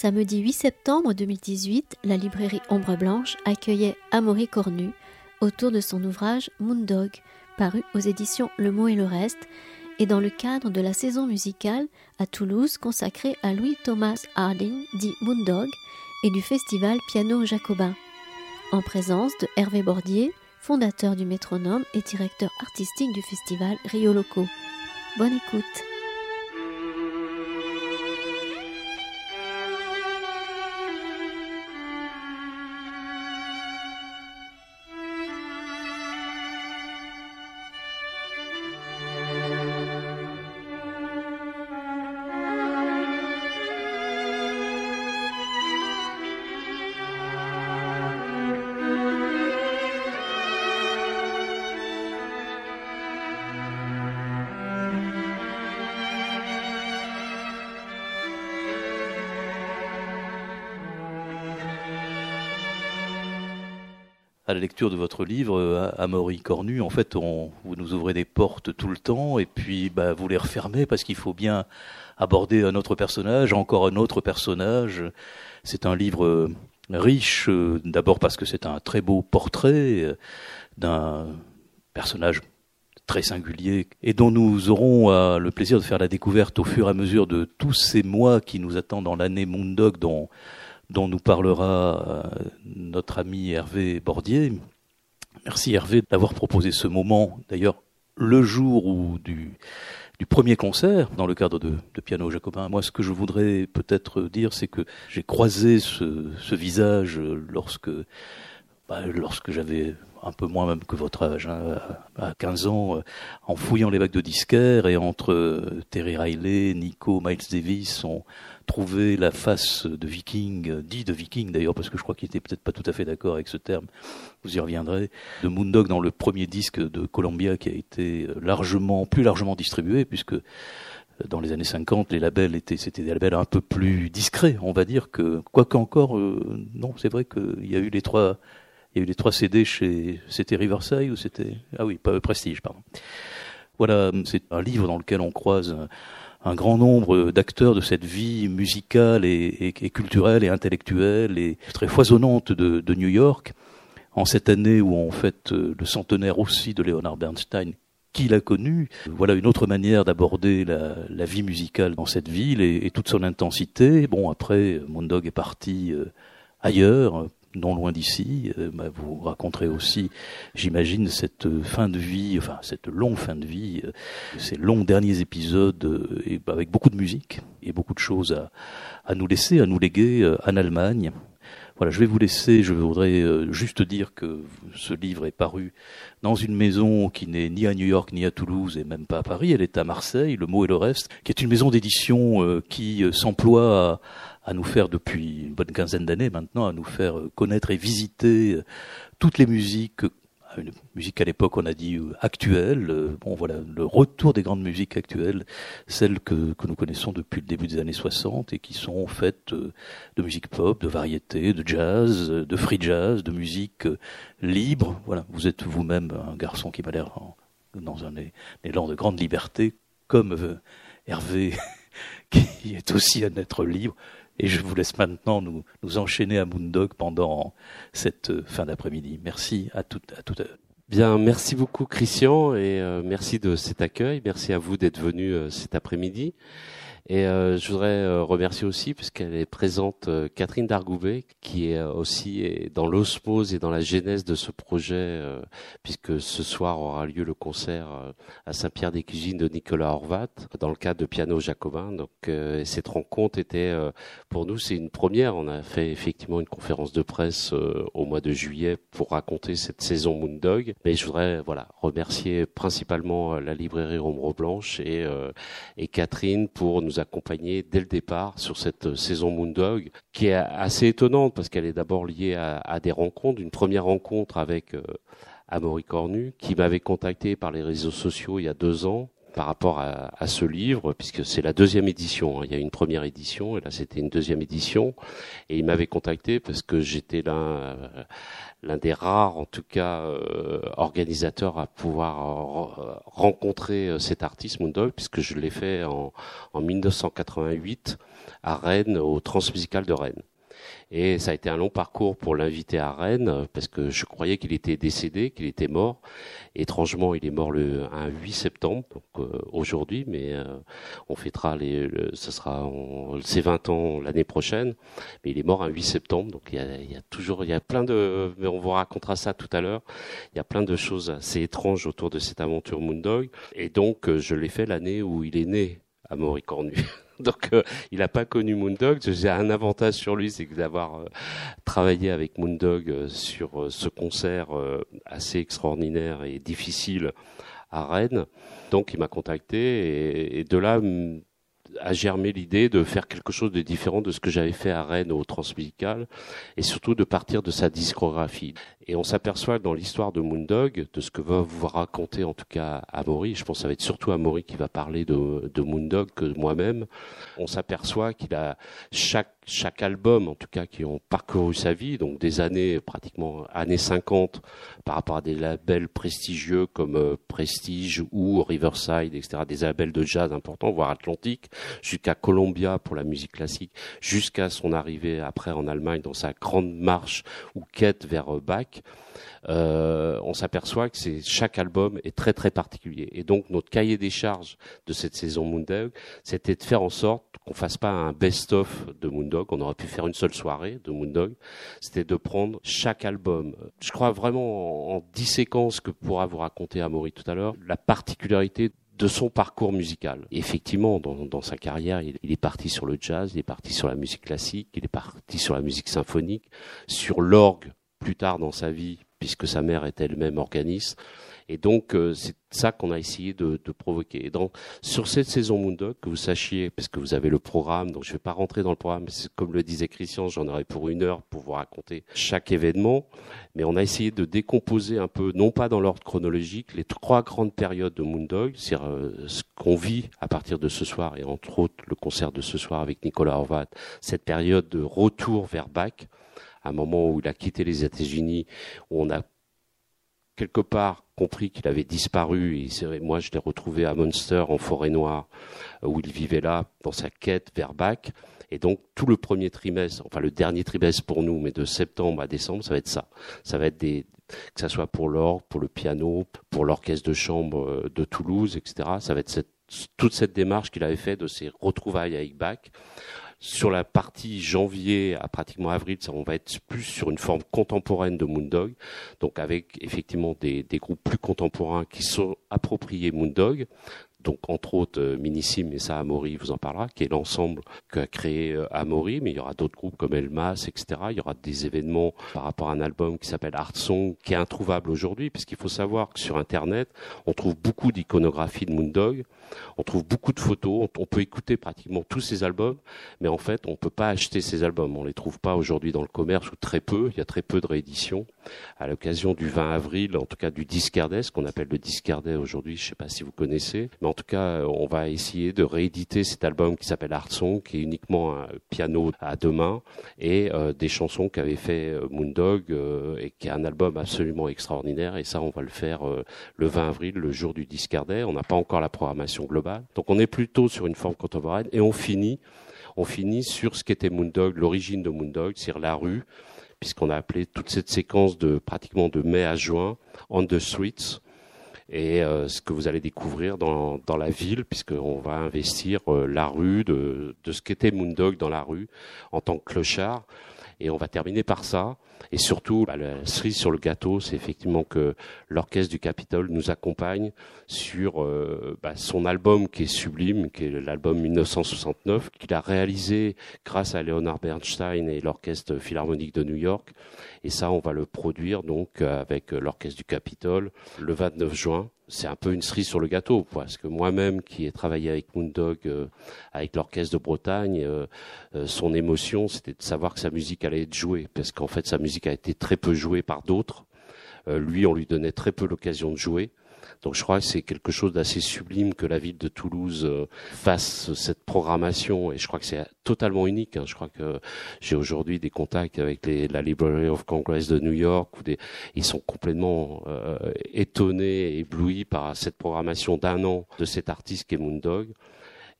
Samedi 8 septembre 2018, la librairie Ombre Blanche accueillait Amaury Cornu autour de son ouvrage Moondog, paru aux éditions Le Mot et le Reste, et dans le cadre de la saison musicale à Toulouse consacrée à Louis Thomas Harding, dit Moondog, et du festival Piano Jacobin, en présence de Hervé Bordier, fondateur du métronome et directeur artistique du festival Rio Loco. Bonne écoute. De votre livre, euh, Amaury Cornu, en fait, on, vous nous ouvrez des portes tout le temps et puis bah, vous les refermez parce qu'il faut bien aborder un autre personnage, encore un autre personnage. C'est un livre euh, riche, euh, d'abord parce que c'est un très beau portrait d'un personnage très singulier et dont nous aurons le plaisir de faire la découverte au fur et à mesure de tous ces mois qui nous attendent dans l'année Moondog dont dont nous parlera euh, notre ami Hervé Bordier. Merci Hervé d'avoir proposé ce moment, d'ailleurs le jour où du, premier concert dans le cadre de, Piano Jacobin. Moi, ce que je voudrais peut-être dire, c'est que j'ai croisé ce, visage lorsque, bah, lorsque j'avais un peu moins même que votre âge, hein, à 15 ans, en fouillant les bacs de disquaires et entre euh, Terry Riley, Nico, Miles Davis, on, trouver la face de viking, dit de viking d'ailleurs, parce que je crois qu'il était peut-être pas tout à fait d'accord avec ce terme, vous y reviendrez, de Moondog dans le premier disque de Columbia qui a été largement, plus largement distribué, puisque euh, dans les années 50, les labels étaient, c'était des labels un peu plus discrets, on va dire que, quoique encore, euh, non, c'est vrai qu'il y a eu les trois, il y a eu les trois CD chez, c'était Riverside ou c'était, ah oui, Prestige, pardon. Voilà, c'est un livre dans lequel on croise un grand nombre d'acteurs de cette vie musicale et, culturelle et intellectuelle et très foisonnante de, New York, en cette année où on fête euh, le centenaire aussi de Leonard Bernstein, qui l'a connu. Voilà une autre manière d'aborder la, vie musicale dans cette ville et, toute son intensité. Bon, après, Mondog est parti euh, ailleurs non loin d'ici. Euh, bah, vous raconterez aussi, j'imagine, cette fin de vie, enfin cette longue fin de vie, euh, ces longs derniers épisodes, euh, avec beaucoup de musique et beaucoup de choses à, à nous laisser, à nous léguer en Allemagne. Voilà, je vais vous laisser. Je voudrais juste dire que ce livre est paru dans une maison qui n'est ni à New York ni à Toulouse et même pas à Paris. Elle est à Marseille, Le Mot et le Reste, qui est une maison d'édition qui s'emploie à, à nous faire depuis une bonne quinzaine d'années maintenant, à nous faire euh, connaître et visiter euh, toutes les musiques, euh, une musique à l'époque on a dit actuelle, bon voilà, le retour des grandes musiques actuelles, celles que, que nous connaissons depuis le début des années 60 et qui sont faites de musique pop, de variété, de jazz, de free jazz, de musique libre. Voilà, vous êtes vous-même un garçon qui m'a l'air dans un élan de grande liberté, comme Hervé, qui est aussi un être libre. Et je vous laisse maintenant nous, nous enchaîner à Moondog pendant cette euh, fin d'après-midi. Merci à tout, à tout à Bien, merci beaucoup Christian et euh, merci de cet accueil. Merci à vous d'être venu euh, cet après-midi. Et euh, je voudrais euh, remercier aussi, puisqu'elle est présente, euh, Catherine Dargouvet, qui est aussi dans l'osmose et dans la genèse de ce projet, puisque ce soir aura lieu le concert à Saint-Pierre-des-Cuisines de Nicolas Horvat, dans le cadre de Piano Jacobin. Donc cette rencontre était, pour nous, c'est une première. On a fait effectivement une conférence de presse au mois de juillet pour raconter cette saison Moondog. Mais je voudrais voilà remercier principalement la librairie Ombre Blanche et, et Catherine pour nous accompagner dès le départ sur cette saison Moondog, qui est assez étonnante parce qu'elle est d'abord liée à, des rencontres. Une première rencontre avec euh, Amaury Cornu, qui m'avait contacté par les réseaux sociaux il y a deux ans par rapport à, à ce livre, puisque c'est la deuxième édition. Hein. Il y a une première édition, et là c'était une deuxième édition. Et il m'avait contacté parce que j'étais l'un l'un des rares, en tout cas, euh, organisateurs à pouvoir rencontrer cet artiste Moondog, puisque je l'ai fait en, en 1988 à Rennes, au Transmusical de Rennes. Et ça a été un long parcours pour l'inviter à Rennes, parce que je croyais qu'il était décédé, qu'il était mort. Étrangement, il est mort le un 8 septembre, donc euh, aujourd'hui, mais euh, on fêtera les, le, ce sera ses 20 ans l'année prochaine. Mais il est mort un 8 septembre, donc il y, a, il y a, toujours, il y a plein de, mais on vous racontera ça tout à l'heure. Il y a plein de choses assez étranges autour de cette aventure Moondog. Et donc, euh, je l'ai fait l'année où il est né à Maury-Cornu. Donc, euh, il n'a pas connu Moondog. J'ai un avantage sur lui, c'est d'avoir euh, travaillé avec Moondog euh, sur ce concert assez extraordinaire et difficile à Rennes. Donc, il m'a contacté et, et de là a germé l'idée de faire quelque chose de différent de ce que j'avais fait à Rennes au Transmusical et surtout de partir de sa discographie. Et on s'aperçoit dans l'histoire de Moondog, de ce que va vous raconter en tout cas Amaury, je pense que ça va être surtout Amaury qui va parler de, de Moondog que moi-même, on s'aperçoit qu'il a chaque chaque album, en tout cas, qui ont parcouru sa vie, donc des années pratiquement années 50, par rapport à des labels prestigieux comme euh, Prestige ou Riverside, etc., des labels de jazz importants, voire Atlantique, jusqu'à Columbia pour la musique classique, jusqu'à son arrivée après en Allemagne dans sa grande marche ou quête vers euh, Bach. Euh, on s'aperçoit que c'est chaque album est très très particulier. Et donc notre cahier des charges de cette saison Moondog, c'était de faire en sorte qu'on fasse pas un best-of de Moondog. On aurait pu faire une seule soirée de Moondog. C'était de prendre chaque album. Je crois vraiment en, dix séquences que pourra vous raconter Amaury tout à l'heure, la particularité de son parcours musical. effectivement, dans, sa carrière, il, il, est parti sur le jazz, il est parti sur la musique classique, il est parti sur la musique symphonique, sur l'orgue plus tard dans sa vie, puisque sa mère est elle-même organiste. Et donc, euh, c'est ça qu'on a essayé de, de, provoquer. Et donc, sur cette saison Moondog, que vous sachiez, parce que vous avez le programme, donc je ne vais pas rentrer dans le programme, comme le disait Christian, j'en aurais pour une heure pour vous raconter chaque événement, mais on a essayé de décomposer un peu, non pas dans l'ordre chronologique, les trois grandes périodes de Moondog, c'est-à-dire euh, ce qu'on vit à partir de ce soir, et entre autres le concert de ce soir avec Nicolas Horvat, cette période de retour vers Bach, un moment où il a quitté les États-Unis, où on a quelque part compris qu'il avait disparu. Et moi, je l'ai retrouvé à Munster, en forêt noire, où il vivait là, dans sa quête vers Bach. Et donc, tout le premier trimestre, enfin le dernier trimestre pour nous, mais de septembre à décembre, ça va être ça. Ça va être des, que ça soit pour l'orgue, pour le piano, pour l'orchestre de chambre euh, de Toulouse, etc. Ça va être cette, toute cette démarche qu'il avait fait de ses retrouvailles avec Bach. Sur la partie janvier à pratiquement avril, ça, on va être plus sur une forme contemporaine de Moondog, donc avec effectivement des, des groupes plus contemporains qui sont appropriés Moondog, donc entre autres euh, Minissim, et ça Amaury vous en parlera, qui est l'ensemble qu'a créé euh, Amaury, mais il y aura d'autres groupes comme Elmas, etc. Il y aura des événements par rapport à un album qui s'appelle Art Song, qui est introuvable aujourd'hui, puisqu'il faut savoir que sur Internet, on trouve beaucoup d'iconographie de Moondog, on trouve beaucoup de photos, on peut écouter pratiquement tous ces albums, mais en fait, on peut pas acheter ces albums. On les trouve pas aujourd'hui dans le commerce ou très peu. Il y a très peu de rééditions. À l'occasion du 20 avril, en tout cas du Discardet, ce qu'on appelle le Discardet aujourd'hui, je sais pas si vous connaissez, mais en tout cas, on va essayer de rééditer cet album qui s'appelle Art Song, qui est uniquement un piano à deux mains et euh, des chansons qu'avait fait euh, Moondog euh, et qui est un album absolument extraordinaire. Et ça, on va le faire le 20 avril, le jour du Discardet. On n'a pas encore la programmation globale. Donc on est plutôt sur une forme contemporaine et on finit, on finit sur ce qu'était Moondog, l'origine de Moondog, c'est-à-dire la rue, puisqu'on a appelé toute cette séquence de pratiquement de mai à juin on the streets et euh, ce que vous allez découvrir dans, dans la ville, puisqu'on va investir euh, la rue de, de ce qu'était Moondog dans la rue en tant que clochard. Et on va terminer par ça. Et surtout, bah, la cerise sur le gâteau, c'est effectivement que l'orchestre du Capitole nous accompagne sur euh, bah, son album qui est sublime, qui est l'album 1969, qu'il a réalisé grâce à Leonard Bernstein et l'orchestre philharmonique de New York. Et ça, on va le produire donc avec l'orchestre du Capitole le 29 juin c'est un peu une cerise sur le gâteau, parce que moi-même qui ai travaillé avec Moondog, euh, avec l'orchestre de Bretagne, euh, euh, son émotion, c'était de savoir que sa musique allait être jouée, parce qu'en fait sa a été très peu jouée par d'autres. lui, on lui donnait très peu l'occasion de jouer. Donc je crois que c'est quelque chose d'assez sublime que la ville de Toulouse euh, fasse cette programmation et je crois que c'est totalement unique. Hein. Je crois que j'ai aujourd'hui des contacts avec la Library of Congress de New York où ils sont complètement euh, étonnés et éblouis par cette programmation d'un an de cet artiste qui est Moondog.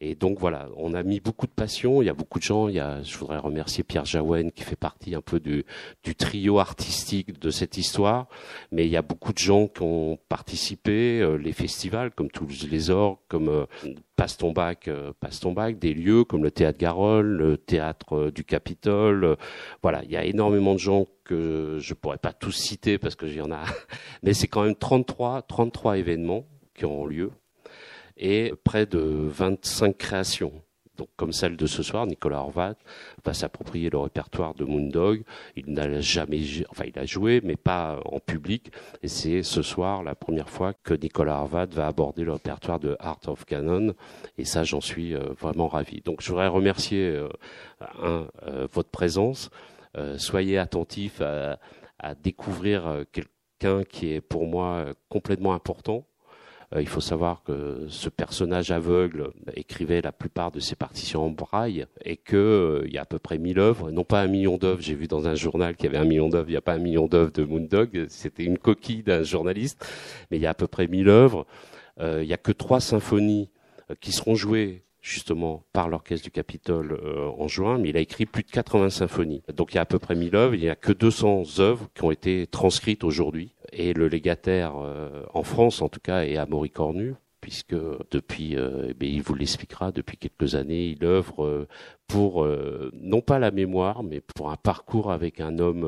Et donc voilà, on a mis beaucoup de passion. Il y a beaucoup de gens. Il y a, je voudrais remercier Pierre Jaouen qui fait partie un peu du, du trio artistique de cette histoire. Mais il y a beaucoup de gens qui ont participé, euh, les festivals comme Toulouse les Orgues, comme euh, Passe ton bac, euh, Passe ton bac, des lieux comme le théâtre Garonne, le théâtre euh, du Capitole. voilà, il y a énormément de gens que je pourrais pas tous citer parce que y en a, mais c'est quand même 33, 33 événements qui ont lieu et près de 25 créations. Donc, comme celle de ce soir, Nicolas Horvat va s'approprier le répertoire de Moondog. Il n'a jamais, enfin, il a joué, mais pas en public. Et c'est ce soir la première fois que Nicolas Horvat va aborder le répertoire de Art of Canon. Et ça, j'en suis euh, vraiment ravi. Donc, je voudrais remercier euh, un, euh, votre présence. soyez attentifs à, découvrir quelqu'un qui est pour moi complètement important il faut savoir que ce personnage aveugle écrivait la plupart de ses partitions en braille et qu'il euh, y a à peu près 1000 œuvres, non pas un million d'œuvres. J'ai vu dans un journal qu'il y avait un million d'œuvres. Il n'y a pas un million d'œuvres de Moondog. C'était une coquille d'un journaliste, mais il y a à peu près 1000 œuvres. Euh, il n'y a que trois symphonies qui seront jouées justement par l'orchestre du Capitole en juin, mais il a écrit plus de 80 symphonies. Donc il y a à peu près 1000 œuvres, il n'y a que 200 œuvres qui ont été transcrites aujourd'hui et le légataire euh, en France en tout cas est Amaury Cornu puisque depuis, euh, eh il vous l'expliquera, depuis quelques années, il œuvre euh, pour non pas la mémoire, mais pour un parcours avec un homme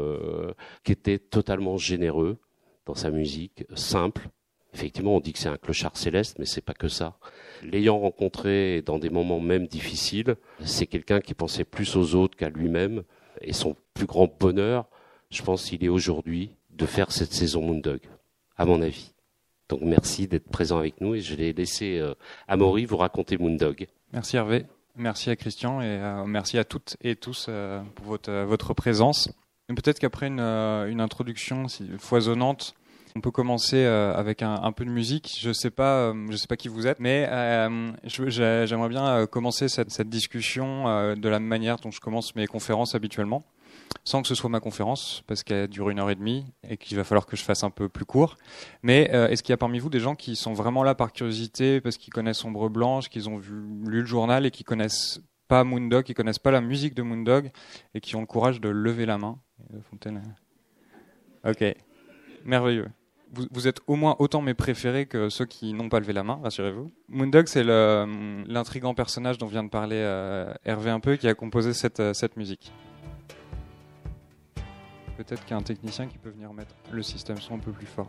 qui était totalement généreux dans sa musique, simple. Effectivement, on dit que c'est un clochard céleste, mais c'est pas que ça. L'ayant rencontré dans des moments même difficiles, c'est quelqu'un qui pensait plus aux autres qu'à lui-même, et son plus grand bonheur, je pense, qu'il est aujourd'hui de faire cette saison Moondog, à mon avis. Donc merci d'être présent avec nous et je vais laisser euh, Amaury vous raconter Moondog. Merci Hervé, merci à Christian et euh, merci à toutes et tous euh, pour votre, votre présence. Peut-être qu'après une, une, introduction foisonnante, on peut commencer avec un, peu de musique. Je sais pas, je sais pas qui vous êtes, mais j'aimerais bien commencer cette, discussion de la manière dont je commence mes conférences habituellement sans que ce soit ma conférence, parce qu'elle dure une heure et demie et qu'il va falloir que je fasse un peu plus court. Mais euh, est-ce qu'il y a parmi vous des gens qui sont vraiment là par curiosité, parce qu'ils connaissent Ombre Blanche, qu'ils ont lu le journal et qui connaissent pas Moondog, qui connaissent pas la musique de Moondog et qui ont le courage de lever la main? Ok, merveilleux. Vous, êtes au moins autant mes préférés que ceux qui n'ont pas levé la main, rassurez-vous. Moondog, c'est l'intrigant personnage dont vient de parler euh, Hervé un peu, qui a composé cette, euh, cette musique peut-être qu'il y a un technicien qui peut venir mettre le système son un peu plus fort.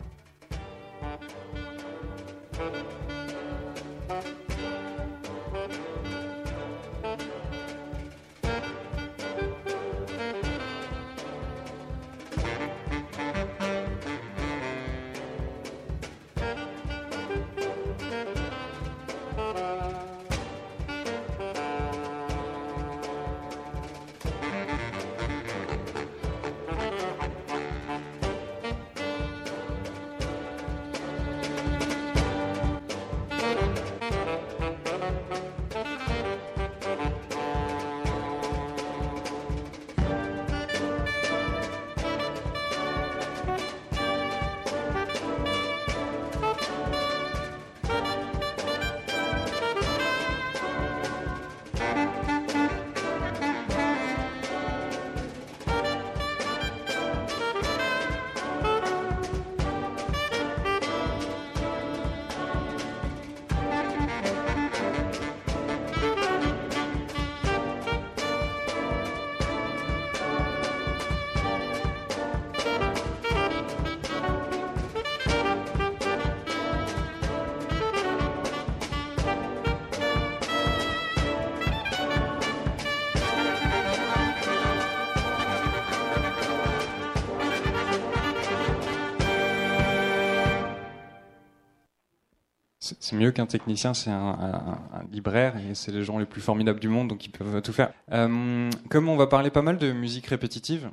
C'est mieux qu'un technicien, c'est un, libraire et c'est les gens les plus formidables du monde, donc ils peuvent tout faire. Euh, comme on va parler pas mal de musique répétitive,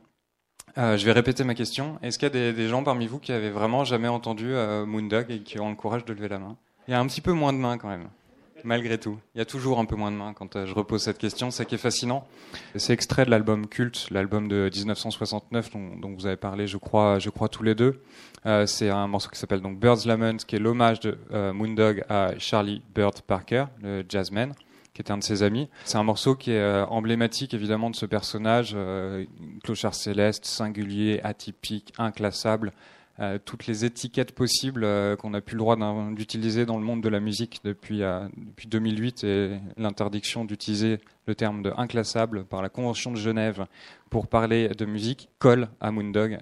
Euh, je vais répéter ma question. Est-ce qu'il y a des, gens parmi vous qui avaient vraiment jamais entendu euh, Moondog et qui ont le courage de lever la main? Il y a un petit peu moins de mains quand même, malgré tout. Il y a toujours un peu moins de mains quand euh, je repose cette question. C'est qui est fascinant. C'est extrait de l'album Culte, l'album de 1969 dont, vous avez parlé, je crois, je crois tous les deux. c'est un morceau qui s'appelle donc Bird's Lament, qui est l'hommage de Moondog à Charlie Bird Parker, le jazzman qui était un de ses amis. C'est un morceau qui est euh, emblématique évidemment de ce personnage, euh, clochard céleste, singulier, atypique, inclassable, euh, toutes les étiquettes possibles qu'on a pu le droit d'utiliser dans le monde de la musique depuis, depuis 2008 et l'interdiction d'utiliser le terme de inclassable par la Convention de Genève pour parler de musique colle à Moondog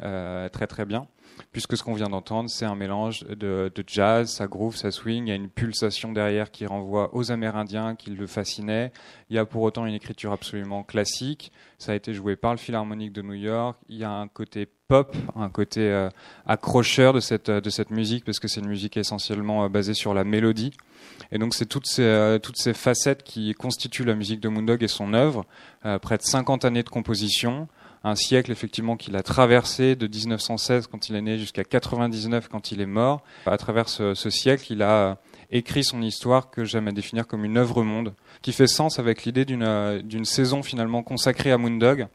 très très bien puisque ce qu'on vient d'entendre, c'est un mélange de, jazz, ça groove, ça swing, il y a une pulsation derrière qui renvoie aux Amérindiens qui le fascinaient. Il y a pour autant une écriture absolument classique. Ça a été joué par le Philharmonique de New York. Il y a un côté pop, un côté euh, accrocheur de cette, de cette musique, parce que c'est une musique essentiellement euh, basée sur la mélodie. Et donc c'est toutes ces, euh, toutes ces facettes qui constituent la musique de Moondog et son œuvre. près de 50 années de composition, un siècle effectivement qu'il a traversé de 1916 quand il est né jusqu'à 99 quand il est mort. À travers ce, siècle, il a écrit son histoire que j'aime à définir comme une œuvre monde, qui fait sens avec l'idée d'une saison finalement consacrée à Moondog.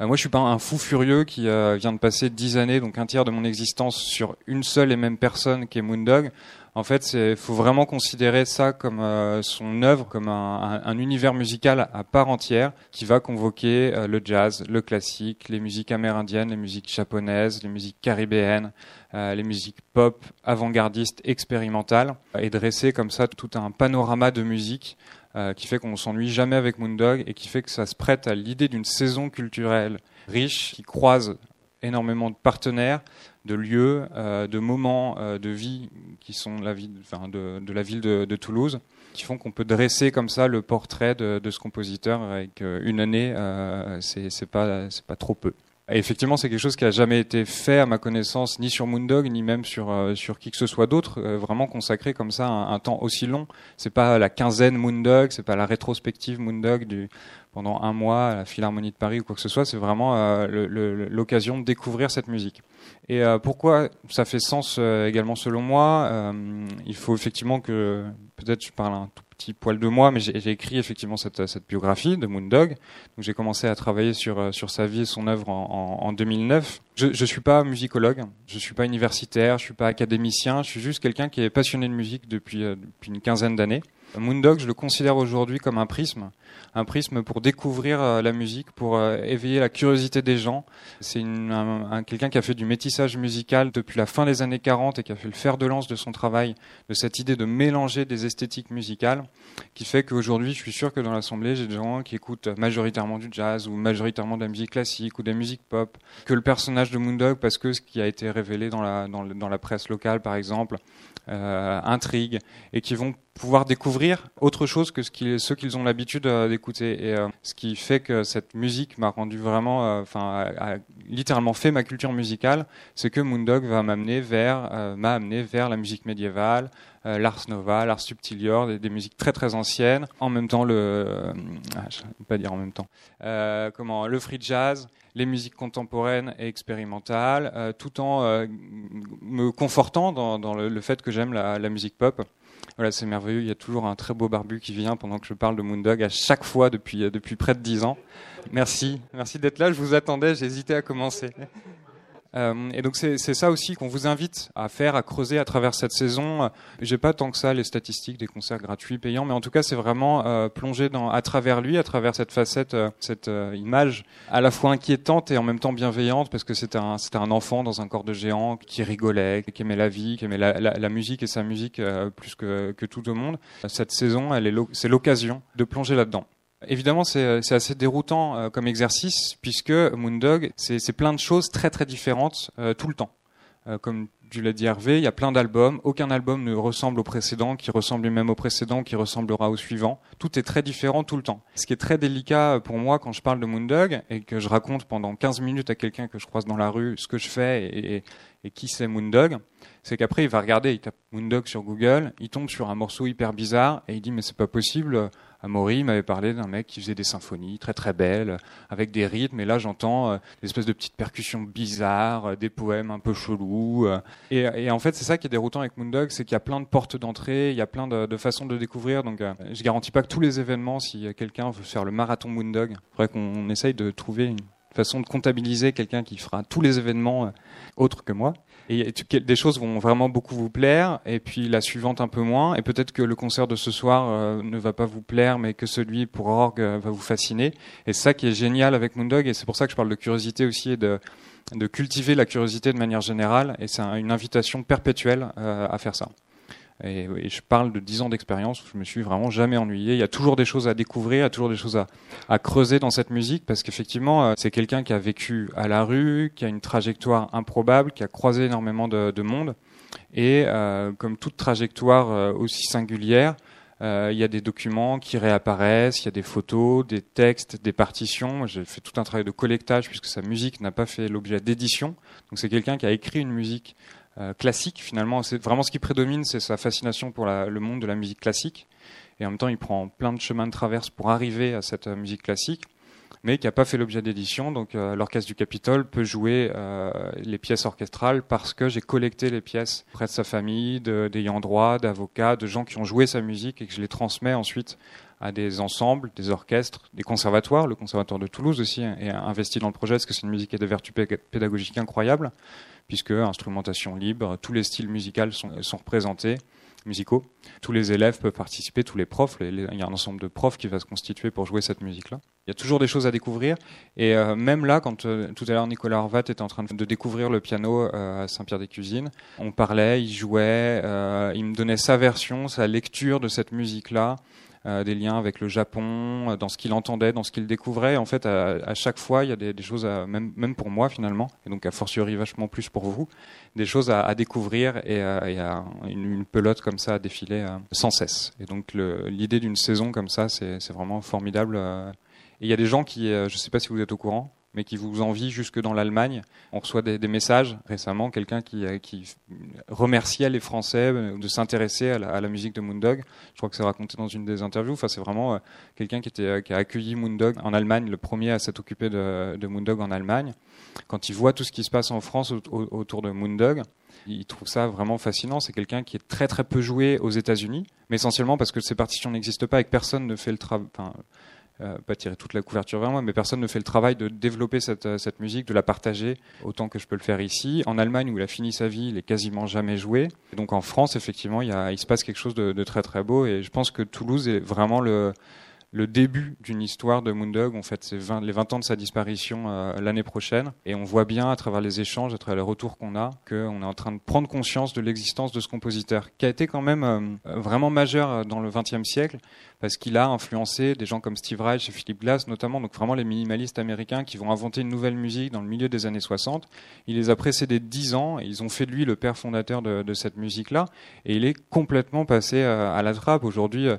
Euh, moi, je suis pas un fou furieux qui euh, vient de passer dix années, donc un tiers de mon existence, sur une seule et même personne qui est Moondog. En fait, il faut vraiment considérer ça comme euh, son œuvre, comme un, univers musical à part entière qui va convoquer le jazz, le classique, les musiques amérindiennes, les musiques japonaises, les musiques caribéennes, les musiques pop, avant-gardistes, expérimentales, et dresser comme ça tout un panorama de musique qui fait qu'on s'ennuie jamais avec Moondog et qui fait que ça se prête à l'idée d'une saison culturelle riche qui croise énormément de partenaires, de lieux, euh, de moments euh, de vie qui sont la vie, enfin, de, de, la ville de, de, Toulouse, qui font qu'on peut dresser comme ça le portrait de, de ce compositeur avec euh, une année, euh, c'est pas pas trop peu. Et effectivement, c'est quelque chose qui a jamais été fait à ma connaissance, ni sur Moondog, ni même sur euh, sur qui que ce soit d'autre, vraiment consacré comme ça un, temps aussi long. C'est pas la quinzaine Moondog, c'est pas la rétrospective Moondog du pendant un mois à la Philharmonie de Paris ou quoi que ce soit, c'est vraiment euh, l'occasion de découvrir cette musique. Et euh, pourquoi ça fait sens euh, également selon moi Il faut effectivement que, peut-être je parle un tout petit poil de moi, mais j'ai écrit effectivement cette, cette, biographie de Moondog. Donc j'ai commencé à travailler sur, sur sa vie et son œuvre en, en, en 2009. Je ne suis pas musicologue, je suis pas universitaire, je suis pas académicien, je suis juste quelqu'un qui est passionné de musique depuis, depuis une quinzaine d'années. Moondog, je le considère aujourd'hui comme un prisme, un prisme pour découvrir euh, la musique, pour euh, éveiller la curiosité des gens. C'est quelqu'un qui a fait du métissage musical depuis la fin des années 40 et qui a fait le fer de lance de son travail, de cette idée de mélanger des esthétiques musicales, qui fait qu'aujourd'hui, je suis sûr que dans l'assemblée, j'ai des gens qui écoutent majoritairement du jazz ou majoritairement de la musique classique ou de la musique pop, que le personnage de Moondog, parce que ce qui a été révélé dans la, dans, dans la presse locale, par exemple, euh, intrigue, et qui vont pouvoir découvrir autre chose que ce qui, ceux qu'ils ont l'habitude euh, d'écouter. Et euh, ce qui fait que cette musique m'a rendu vraiment, euh, enfin, a, littéralement fait ma culture musicale, c'est que Moondog va m'amener vers, m'a amené vers la musique médiévale, l'ars nova, l'ars subtilior, des, musiques très très anciennes. En même temps, le, ah, je vais pas dire en même temps, comment, le free jazz les musiques contemporaines et expérimentales, tout en me confortant dans, le, fait que j'aime la, musique pop. Voilà, c'est merveilleux. Il y a toujours un très beau barbu qui vient pendant que je parle de Moondog à chaque fois depuis, depuis près de dix ans. Merci. Merci d'être là. Je vous attendais. J'hésitais à commencer. Euh, et donc c'est ça aussi qu'on vous invite à faire, à creuser à travers cette saison. J'ai pas tant que ça les statistiques des concerts gratuits, payants, mais en tout cas c'est vraiment euh, plonger dans, à travers lui, à travers cette facette, euh, cette euh, image à la fois inquiétante et en même temps bienveillante, parce que c'était un, un enfant dans un corps de géant qui rigolait, qui aimait la vie, qui aimait la, la, la musique et sa musique plus que, que tout le monde. Cette saison, c'est l'occasion de plonger là-dedans. Évidemment, c'est assez déroutant euh, comme exercice puisque Moondog, c'est plein de choses très très différentes euh, tout le temps. Euh, comme tu l'as dit Hervé, il y a plein d'albums. Aucun album ne ressemble au précédent, qui ressemble lui-même au précédent, qui ressemblera au suivant. Tout est très différent tout le temps. Ce qui est très délicat pour moi quand je parle de Moondog et que je raconte pendant 15 minutes à quelqu'un que je croise dans la rue ce que je fais et, et qui c'est Moondog, c'est qu'après il va regarder, il tape Moondog sur Google, il tombe sur un morceau hyper bizarre et il dit mais c'est pas possible. Amaury m'avait parlé d'un mec qui faisait des symphonies très très belles, avec des rythmes, et là j'entends euh, des espèces de petites percussions bizarres, euh, des poèmes un peu chelous. euh. et, en fait c'est ça qui est déroutant avec Moondog, c'est qu'il y a plein de portes d'entrée, il y a plein de, de façons de découvrir, donc je garantis pas que tous les événements, si quelqu'un veut faire le marathon Moondog, il faudrait qu'on essaye de trouver une façon de comptabiliser quelqu'un qui fera tous les événements autres que moi. Et des choses vont vraiment beaucoup vous plaire, et puis la suivante un peu moins. Et peut-être que le concert de ce soir euh, ne va pas vous plaire, mais que celui pour Orgue euh, va vous fasciner. Et ça qui est génial avec Moondog, et c'est pour ça que je parle de curiosité aussi et de, de cultiver la curiosité de manière générale. Et c'est un- une invitation perpétuelle euh, à faire ça. Et, je parle de 10 ans d'expérience où je me suis vraiment jamais ennuyé. Il y a toujours des choses à découvrir, il y a toujours des choses à, creuser dans cette musique parce qu'effectivement, euh, c'est quelqu'un qui a vécu à la rue, qui a une trajectoire improbable, qui a croisé énormément de, de monde. Et euh, comme toute trajectoire euh, aussi singulière, il y a des documents qui réapparaissent, il y a des photos, des textes, des partitions. J'ai fait tout un travail de collectage puisque sa musique n'a pas fait l'objet d'édition. Donc c'est quelqu'un qui a écrit une musique euh, classique finalement. C'est vraiment ce qui prédomine, c'est sa fascination pour la- le monde de la musique classique. Et en même temps, il prend plein de chemins de traverse pour arriver à cette euh, musique classique, mais qui n'a pas fait l'objet d'édition. Donc euh, l'orchestre du Capitole peut jouer euh, les pièces orchestrales parce que j'ai collecté les pièces auprès de sa famille, d'ayants droit, d'avocats, de gens qui ont joué sa musique et que je les transmets ensuite à des ensembles, des orchestres, des conservatoires. Le conservatoire de Toulouse aussi est investi dans le projet parce que c'est une musique qui a des vertus pé- pédagogiques incroyables puisque instrumentation libre, tous les styles musicaux sont, représentés, musicaux. Tous les élèves peuvent participer, tous les profs. il y a un ensemble de profs qui va se constituer pour jouer cette musique-là. Il y a toujours des choses à découvrir. Et euh, même là, quand euh, tout à l'heure Nicolas Horvat était en train de, découvrir le piano euh, à Saint-Pierre-des-Cuisines, on parlait, il jouait, il me donnait sa version, sa lecture de cette musique-là. Euh, des liens avec le Japon, euh, dans ce qu'il entendait, dans ce qu'il découvrait. En fait, à, chaque fois, il y a des, choses, à, même, même pour moi finalement, et donc a fortiori vachement plus pour vous, des choses à, à découvrir et, à- et à une, une pelote comme ça à défiler euh, sans cesse. Et donc l'idée d'une saison comme ça, c'est vraiment formidable. Et il y a des gens qui, je ne sais pas si vous êtes au courant, mais qui vous envient jusque dans l'Allemagne. On reçoit des, messages récemment, quelqu'un qui, euh, remerciait les Français euh, de s'intéresser à, la- musique de Moondog. Je crois que c'est raconté dans une des interviews. Enfin, c'est vraiment euh, quelqu'un qui, a accueilli Moondog en Allemagne, le premier à s'être occupé de, de Moondog en Allemagne. Quand il voit tout ce qui se passe en France au- au- autour de Moondog, il trouve ça vraiment fascinant. C'est quelqu'un qui est très très peu joué aux États-Unis, mais essentiellement parce que ces partitions n'existent pas et que personne ne fait le travail. Euh, pas tirer toute la couverture vers moi, mais personne ne fait le travail de développer cette, euh, cette musique, de la partager autant que je peux le faire ici. En Allemagne, où il a fini sa vie, il est quasiment jamais joué. Donc en France, effectivement, il, y a, il se passe quelque chose de très très beau. Et je pense que Toulouse est vraiment le, le début d'une histoire de Moondog. On fête ses 20 les 20 ans de sa disparition euh, l'année prochaine. Et on voit bien à travers les échanges, à travers les retours qu'on a, qu'on est en train de prendre conscience de l'existence de ce compositeur, qui a été quand même euh, vraiment majeur euh, dans le XXe siècle, parce qu'il a influencé des gens comme Steve Reich et Philip Glass notamment, donc vraiment les minimalistes américains qui vont inventer une nouvelle musique dans le milieu des années 60. Il les a précédés 10 ans et ils ont fait de lui le père fondateur de, de cette musique-là. Et il est complètement passé euh, à la trappe. Aujourd'hui, euh,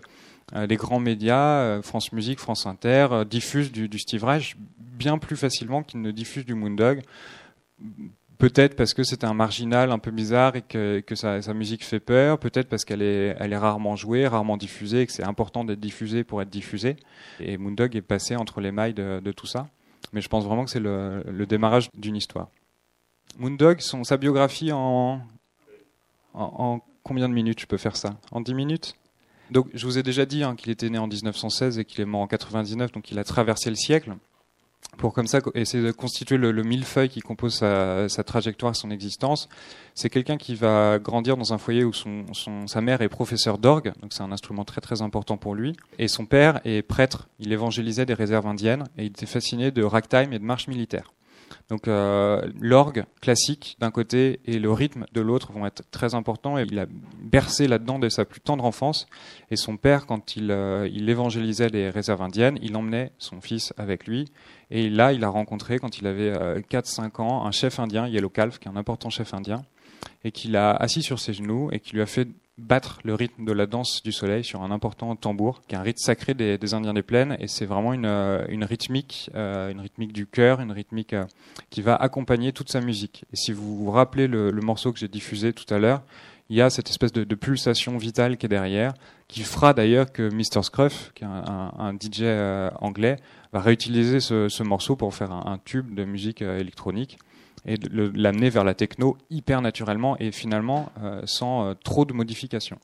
les grands médias, euh, France Musique, France Inter, euh, diffusent du, Steve Reich bien plus facilement qu'ils ne diffusent du Moondog. Peut-être parce que c'est un marginal un peu bizarre et que, sa, musique fait peur. Peut-être parce qu'elle est, rarement jouée, rarement diffusée, et que c'est important d'être diffusée pour être diffusée. Et Moondog est passé entre les mailles de, tout ça. Mais je pense vraiment que c'est le, le démarrage d'une histoire. Moondog, son, sa biographie en, en, en combien de minutes? Je peux faire ça? En 10 minutes? Donc, je vous ai déjà dit hein, qu'il était né en 1916 et qu'il est mort en 99, donc il a traversé le siècle pour comme ça essayer de constituer le, le millefeuille qui compose sa, trajectoire, son existence. C'est quelqu'un qui va grandir dans un foyer où son, son- sa mère est professeur d'orgue, donc c'est un instrument très très important pour lui, et son père est prêtre. Il évangélisait des réserves indiennes et il était fasciné de ragtime et de marche militaire. Donc euh, l'orgue classique d'un côté et le rythme de l'autre vont être très importants et il a bercé là-dedans dès sa plus tendre enfance. Et son père, quand il, euh, il évangélisait les réserves indiennes, il emmenait son fils avec lui. Et là, il a rencontré, quand il avait euh, 4-5 ans, un chef indien, Yellow Calf, qui est un important chef indien, et qui l'a assis sur ses genoux et qui lui a fait battre le rythme de la danse du soleil sur un important tambour, qui est un rite sacré des, Indiens des plaines, et c'est vraiment une, euh, rythmique, euh, une rythmique du cœur, une rythmique euh, qui va accompagner toute sa musique. Et si vous vous rappelez le, morceau que j'ai diffusé tout à l'heure, il y a cette espèce de, pulsation vitale qui est derrière, qui fera d'ailleurs que Mr. Scruff, qui est un, DJ anglais, va réutiliser ce, morceau pour faire un tube de musique électronique et l'amener vers la techno hyper naturellement et finalement euh, sans euh, trop de modifications.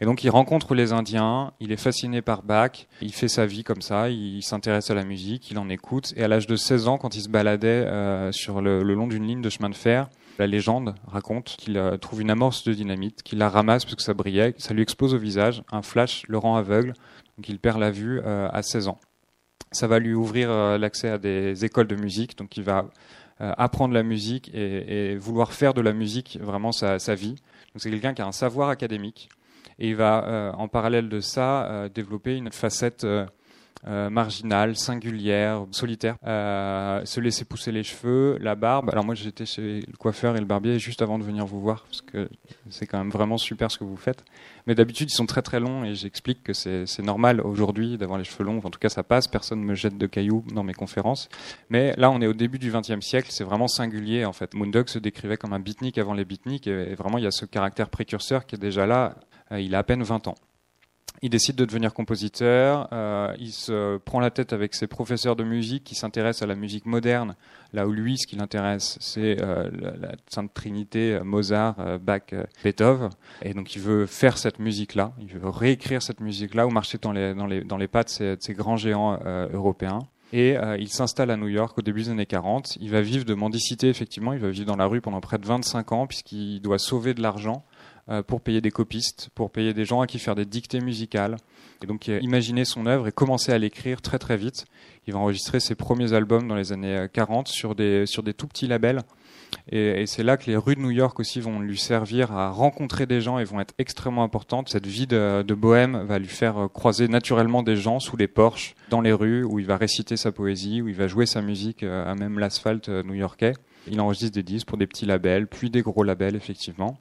Et donc il rencontre les Indiens, il est fasciné par Bach, il fait sa vie comme ça, il s'intéresse à la musique, il en écoute. Et à l'âge de 16 ans, quand il se baladait euh, sur le, long d'une ligne de chemin de fer, la légende raconte qu'il trouve une amorce de dynamite, qu'il la ramasse parce que ça brillait, ça lui explose au visage, un flash le rend aveugle, donc il perd la vue à 16 ans. Ça va lui ouvrir l'accès à des écoles de musique, donc il va apprendre la musique et, vouloir faire de la musique vraiment sa, vie. c'est quelqu'un qui a un savoir académique et il va euh, en parallèle de ça euh, développer une facette euh, marginale, singulière, solitaire, euh, se laisser pousser les cheveux, la barbe. Alors moi j'étais chez le coiffeur et le barbier juste avant de venir vous voir parce que c'est quand même vraiment super ce que vous faites. Mais d'habitude ils sont très très longs et j'explique que c'est normal aujourd'hui d'avoir les cheveux longs. En tout cas ça passe, personne ne me jette de cailloux dans mes conférences. Mais là on est au début du XXe siècle, c'est vraiment singulier en fait. Moondog se décrivait comme un beatnik avant les beatniks et vraiment il y a ce caractère précurseur qui est déjà là. Euh, il a à peine 20 ans. Il décide de devenir compositeur. Euh, il se prend la tête avec ses professeurs de musique qui s'intéressent à la musique moderne. Là où lui, ce qui l'intéresse, c'est euh, la, Sainte Trinité, euh, Mozart, Bach, Beethoven. Et donc, il veut faire cette musique-là. Il veut réécrire cette musique-là ou marcher dans les, dans les, dans les pas de ces, ces grands géants européens. Et il s'installe à New York au début des années 40. Il va vivre de mendicité, effectivement. Il va vivre dans la rue pendant près de 25 ans puisqu'il doit sauver de l'argent euh, pour payer des copistes, pour payer des gens à qui faire des dictées musicales. Et donc imaginer son œuvre et commencer à l'écrire très très vite. Il va enregistrer ses premiers albums dans les années 40 euh, sur des, sur des tout petits labels. Et, c'est là que les rues de New York aussi vont lui servir à rencontrer des gens et vont être extrêmement importantes. Cette vie de, de bohème va lui faire euh, croiser naturellement des gens sous les porches, dans les rues, où il va réciter sa poésie, où il va jouer sa musique à même l'asphalte new-yorkais. Il enregistre des disques pour des petits labels, puis des gros labels, effectivement.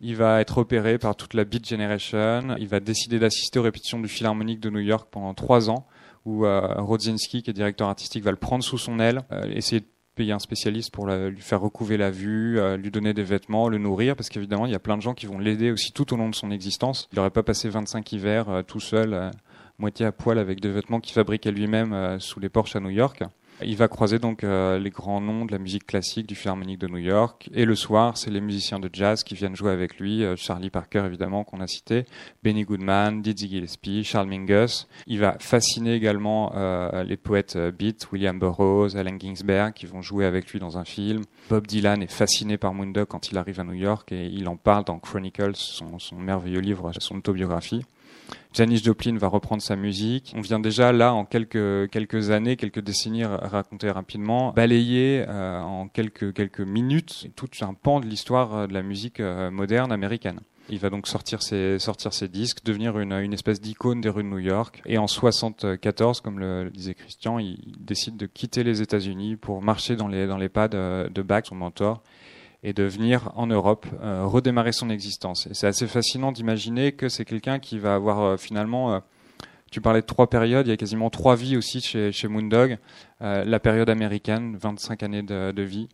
Il va être opéré par toute la Beat Generation. Il va décider d'assister aux répétitions du Philharmonique de New York pendant trois ans, où euh, Rodzinski, qui est directeur artistique, va le prendre sous son aile, euh, essayer de payer un spécialiste pour lui faire recouver la vue, euh, lui donner des vêtements, le nourrir, parce qu'évidemment, il y a plein de gens qui vont l'aider aussi tout au long de son existence. Il n'aurait pas passé 25 hivers tout seul, moitié à poil, avec des vêtements qu'il fabriquait lui-même sous les porches à New York. Il va croiser donc euh, les grands noms de la musique classique du Philharmonique de New York. Et le soir, c'est les musiciens de jazz qui viennent jouer avec lui. Euh, Charlie Parker, évidemment, qu'on a cité. Benny Goodman, Dizzy Gillespie, Charles Mingus. Il va fasciner également euh, les poètes beat, William Burroughs, Allen Ginsberg, qui vont jouer avec lui dans un film. Bob Dylan est fasciné par Moondog quand il arrive à New York et il en parle dans Chronicles, son, son merveilleux livre, son autobiographie. Janis Joplin va reprendre sa musique. On vient déjà là, en quelques, quelques années, quelques décennies, raconter rapidement, balayer euh, en quelques, quelques minutes tout un pan de l'histoire euh, de la musique euh, moderne américaine. Il va donc sortir ses, sortir ses disques, devenir une, une espèce d'icône des rues de New York. Et en 74, comme le, disait Christian, il, décide de quitter les États-Unis pour marcher dans les, dans les pas de, de Bach, son mentor, et de venir en Europe euh, redémarrer son existence. C'est assez fascinant d'imaginer que c'est quelqu'un qui va avoir euh, finalement euh, tu parlais de trois périodes, il y a quasiment trois vies aussi chez, chez Moondog. la période américaine, 25 années de vie,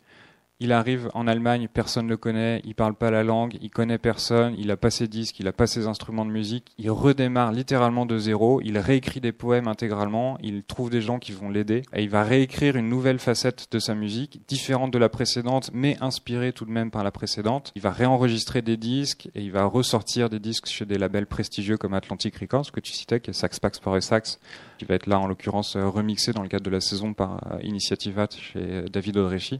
il arrive en Allemagne, personne ne le connaît, il parle pas la langue, il connaît personne, il a pas ses disques, il a pas ses instruments de musique, il redémarre littéralement de zéro, il réécrit des poèmes intégralement, il trouve des gens qui vont l'aider et il va réécrire une nouvelle facette de sa musique, différente de la précédente, mais inspirée tout de même par la précédente. Il va réenregistrer des disques et il va ressortir des disques chez des labels prestigieux comme Atlantic Records, que tu citais, qui est Sax Pax Sax, qui va être là en l'occurrence remixé dans le cadre de la saison par euh, Initiative chez David Odrechi.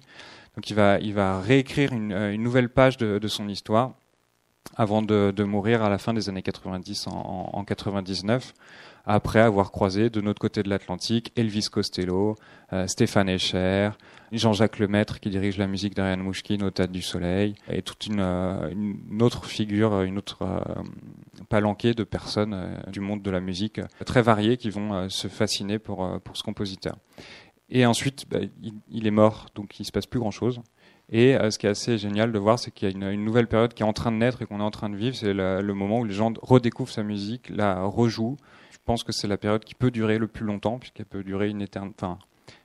Donc il va, il va réécrire une, euh, une nouvelle page de, de, son histoire avant de, de, mourir à la fin des années 90 en, en 99 après avoir croisé de notre côté de l'Atlantique Elvis Costello, euh, Stéphane Escher, Jean-Jacques Lemaître qui dirige la musique d'Ariane Mouchkine au Théâtre du Soleil, et toute une, euh, une autre figure, une autre palanquée de personnes du monde de la musique très variées qui vont se fasciner pour, pour ce compositeur. Et ensuite, bah, il, est mort, donc il se passe plus grand-chose. Et ce qui est assez génial de voir, c'est qu'il y a une, nouvelle période qui est en train de naître et qu'on est en train de vivre. C'est le, moment où les gens redécouvrent sa musique, la rejouent. Je pense que c'est la période qui peut durer le plus longtemps, puisqu'elle peut durer une éternité. Enfin,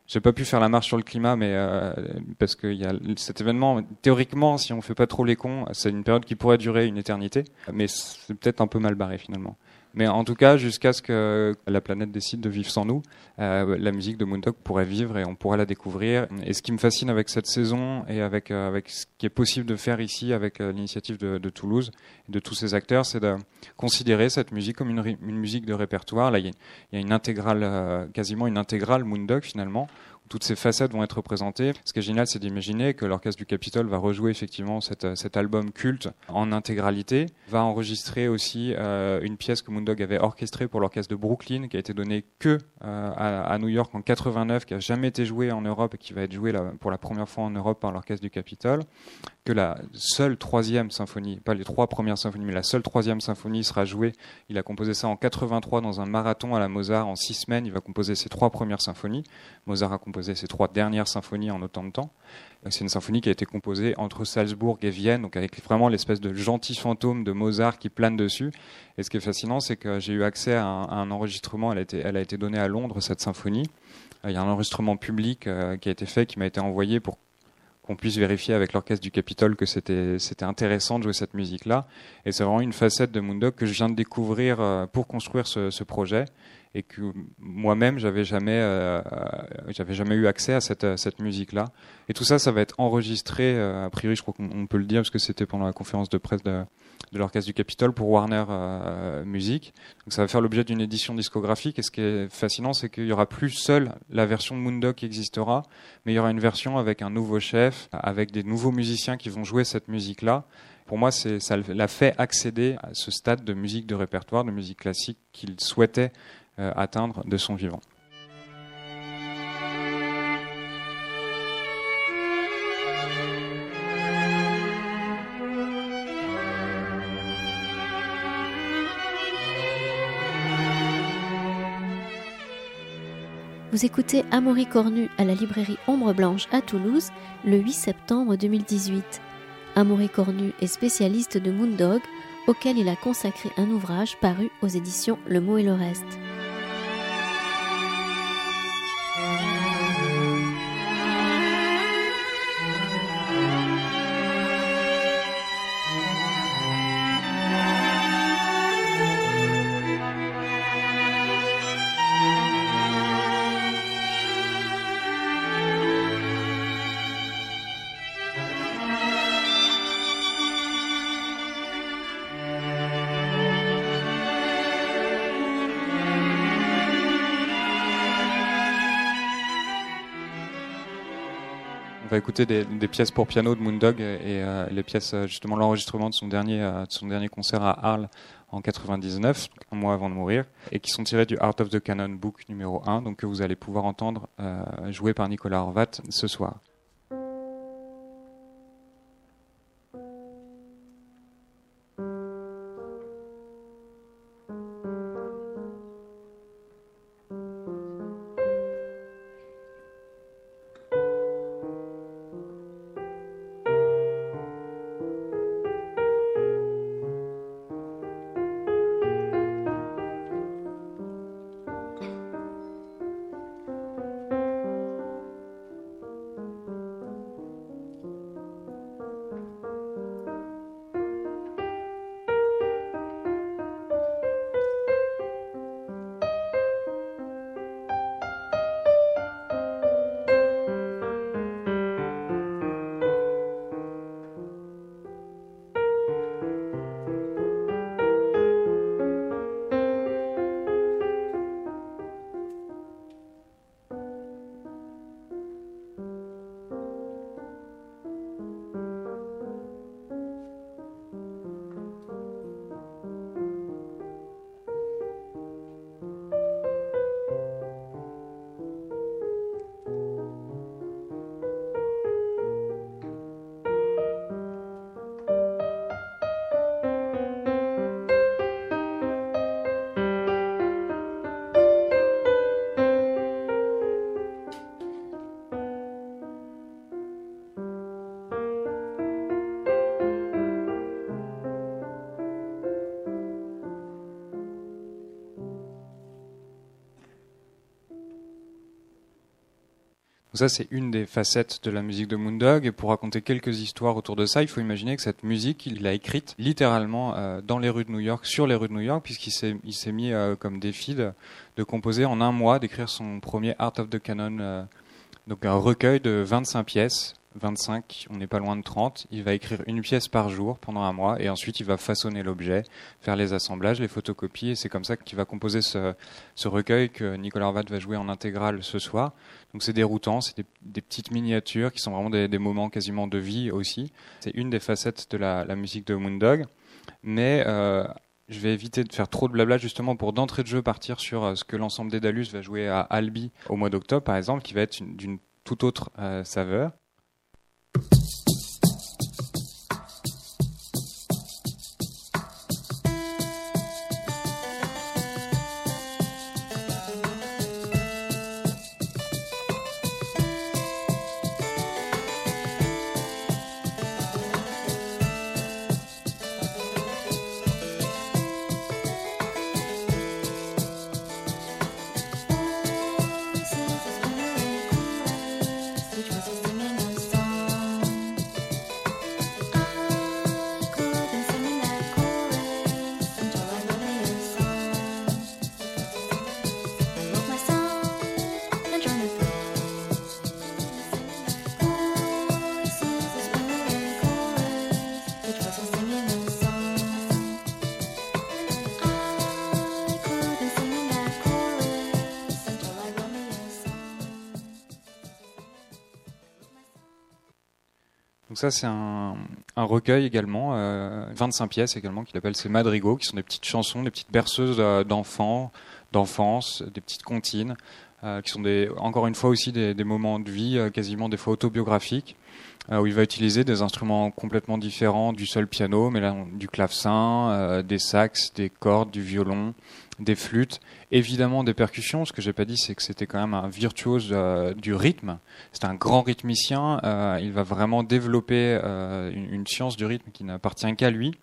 j'ai pas pu faire la marche sur le climat, mais euh, parce qu'il y a cet événement. Théoriquement, si on fait pas trop les cons, c'est une période qui pourrait durer une éternité, mais c'est peut-être un peu mal barré finalement. Mais en tout cas, jusqu'à ce que la planète décide de vivre sans nous, euh, la musique de Moondog pourrait vivre et on pourrait la découvrir. Et ce qui me fascine avec cette saison et avec, euh, avec ce qui est possible de faire ici avec euh, l'initiative de, Toulouse et de tous ces acteurs, c'est de considérer cette musique comme une, une musique de répertoire. Là, il y a, une intégrale, quasiment une intégrale Moondog finalement, toutes ces facettes vont être représentées. Ce qui est génial, c'est d'imaginer que l'Orchestre du Capitole va rejouer effectivement cet, cet album culte en intégralité, va enregistrer aussi euh, une pièce que Moondog avait orchestrée pour l'Orchestre de Brooklyn, qui a été donnée que euh, à, New York en 89, qui a jamais été jouée en Europe et qui va être jouée pour la première fois en Europe par l'Orchestre du Capitole, que la seule troisième symphonie, pas les trois premières symphonies, mais la seule troisième symphonie sera jouée. Il a composé ça en 83 dans un marathon à la Mozart en six semaines. Il va composer ses trois premières symphonies. Mozart a composé ses trois dernières symphonies en autant de temps. C'est une symphonie qui a été composée entre Salzbourg et Vienne, donc avec vraiment l'espèce de gentil fantôme de Mozart qui plane dessus. Et ce qui est fascinant, c'est que j'ai eu accès à un, enregistrement. Elle a, été, donnée à Londres, cette symphonie. Il y a un enregistrement public euh, qui a été fait, qui m'a été envoyé pour qu'on puisse vérifier avec l'orchestre du Capitole que c'était intéressant de jouer cette musique là et c'est vraiment une facette de Moondog que je viens de découvrir euh, pour construire ce projet et que moi-même j'avais jamais euh, j'avais jamais eu accès à cette, cette musique là et tout ça ça va être enregistré euh, a priori je crois qu'on peut le dire parce que c'était pendant la conférence de presse de, l'orchestre du Capitole pour Warner euh, Music. Donc ça va faire l'objet d'une édition discographique. Et ce qui est fascinant c'est qu'il y aura plus seule la version de Moondog qui existera mais il y aura une version avec un nouveau chef avec des nouveaux musiciens qui vont jouer cette musique là pour moi, ça l'a fait accéder à ce stade de musique de répertoire, de musique classique qu'il souhaitait euh, atteindre de son vivant. Vous écoutez Amaury Cornu à la librairie Ombre Blanche à Toulouse le 8 septembre 2018. Amaury Cornu est spécialiste de Moondog, auquel il a consacré un ouvrage paru aux éditions Le Mot et le Reste. Écouter des, pièces pour piano de Moondog et euh, les pièces, euh, justement, l'enregistrement de son dernier, euh, son dernier concert à Arles en 99, un mois avant de mourir, et qui sont tirés du Art of the Canon Book numéro 1, donc que vous allez pouvoir entendre jouer par Nicolas Horvat ce soir. Ça, c'est une des facettes de la musique de Moondog. Et pour raconter quelques histoires autour de ça, il faut imaginer que cette musique, il l'a écrite littéralement euh, dans les rues de New York, sur les rues de New York, puisqu'il s'est, mis euh, comme défi de, de, composer en un mois, d'écrire son premier Art of the Canon, euh, donc un recueil de 25 pièces 25, on n'est pas loin de 30. Il va écrire une pièce par jour pendant un mois et ensuite il va façonner l'objet, faire les assemblages, les photocopies et c'est comme ça qu'il va composer ce, recueil que Nicolas Horvat va jouer en intégrale ce soir. Donc c'est déroutant, c'est des, petites miniatures qui sont vraiment des, moments quasiment de vie aussi. C'est une des facettes de la, musique de Moondog. Mais euh, je vais éviter de faire trop de blabla justement pour d'entrée de jeu partir sur euh, ce que l'ensemble d'Edalus va jouer à Albi au mois d'octobre par exemple, qui va être d'une toute autre euh, saveur. Ça, c'est un, recueil également, 25 euh, pièces également, qu'il appelle ses madrigaux, qui sont des petites chansons, des petites berceuses euh, d'enfants, d'enfance, des petites comptines, euh, qui sont des, encore une fois aussi des, moments de vie, quasiment des fois autobiographiques, où il va utiliser des instruments complètement différents du seul piano, mais là, du clavecin, des sax, des cordes, du violon, des flûtes, évidemment des percussions. Ce que j'ai pas dit, c'est que c'était quand même un virtuose euh, du rythme. C'est un grand rythmicien. Euh, il va vraiment développer euh, une, science du rythme qui n'appartient qu'à lui.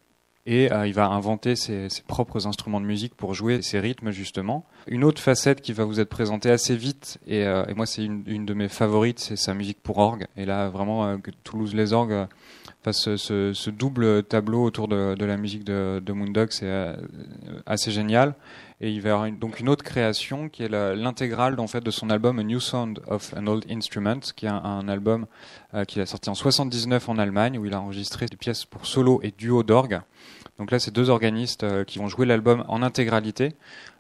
Et il va inventer ses, propres instruments de musique pour jouer ces rythmes justement. Une autre facette qui va vous être présentée assez vite, et, moi c'est une, de mes favorites, c'est sa musique pour orgue. Et là vraiment Toulouse les orgues fasse ce, double tableau autour de, la musique de, de Moondog, c'est assez génial. Et il va y avoir donc une autre création qui est l'intégrale en fait de son album A New Sound of an Old Instrument, qui est un, album euh, qu'il a sorti en 79 en Allemagne, où il a enregistré des pièces pour solo et duo d'orgue. Donc là, c'est deux organistes euh, qui vont jouer l'album en intégralité,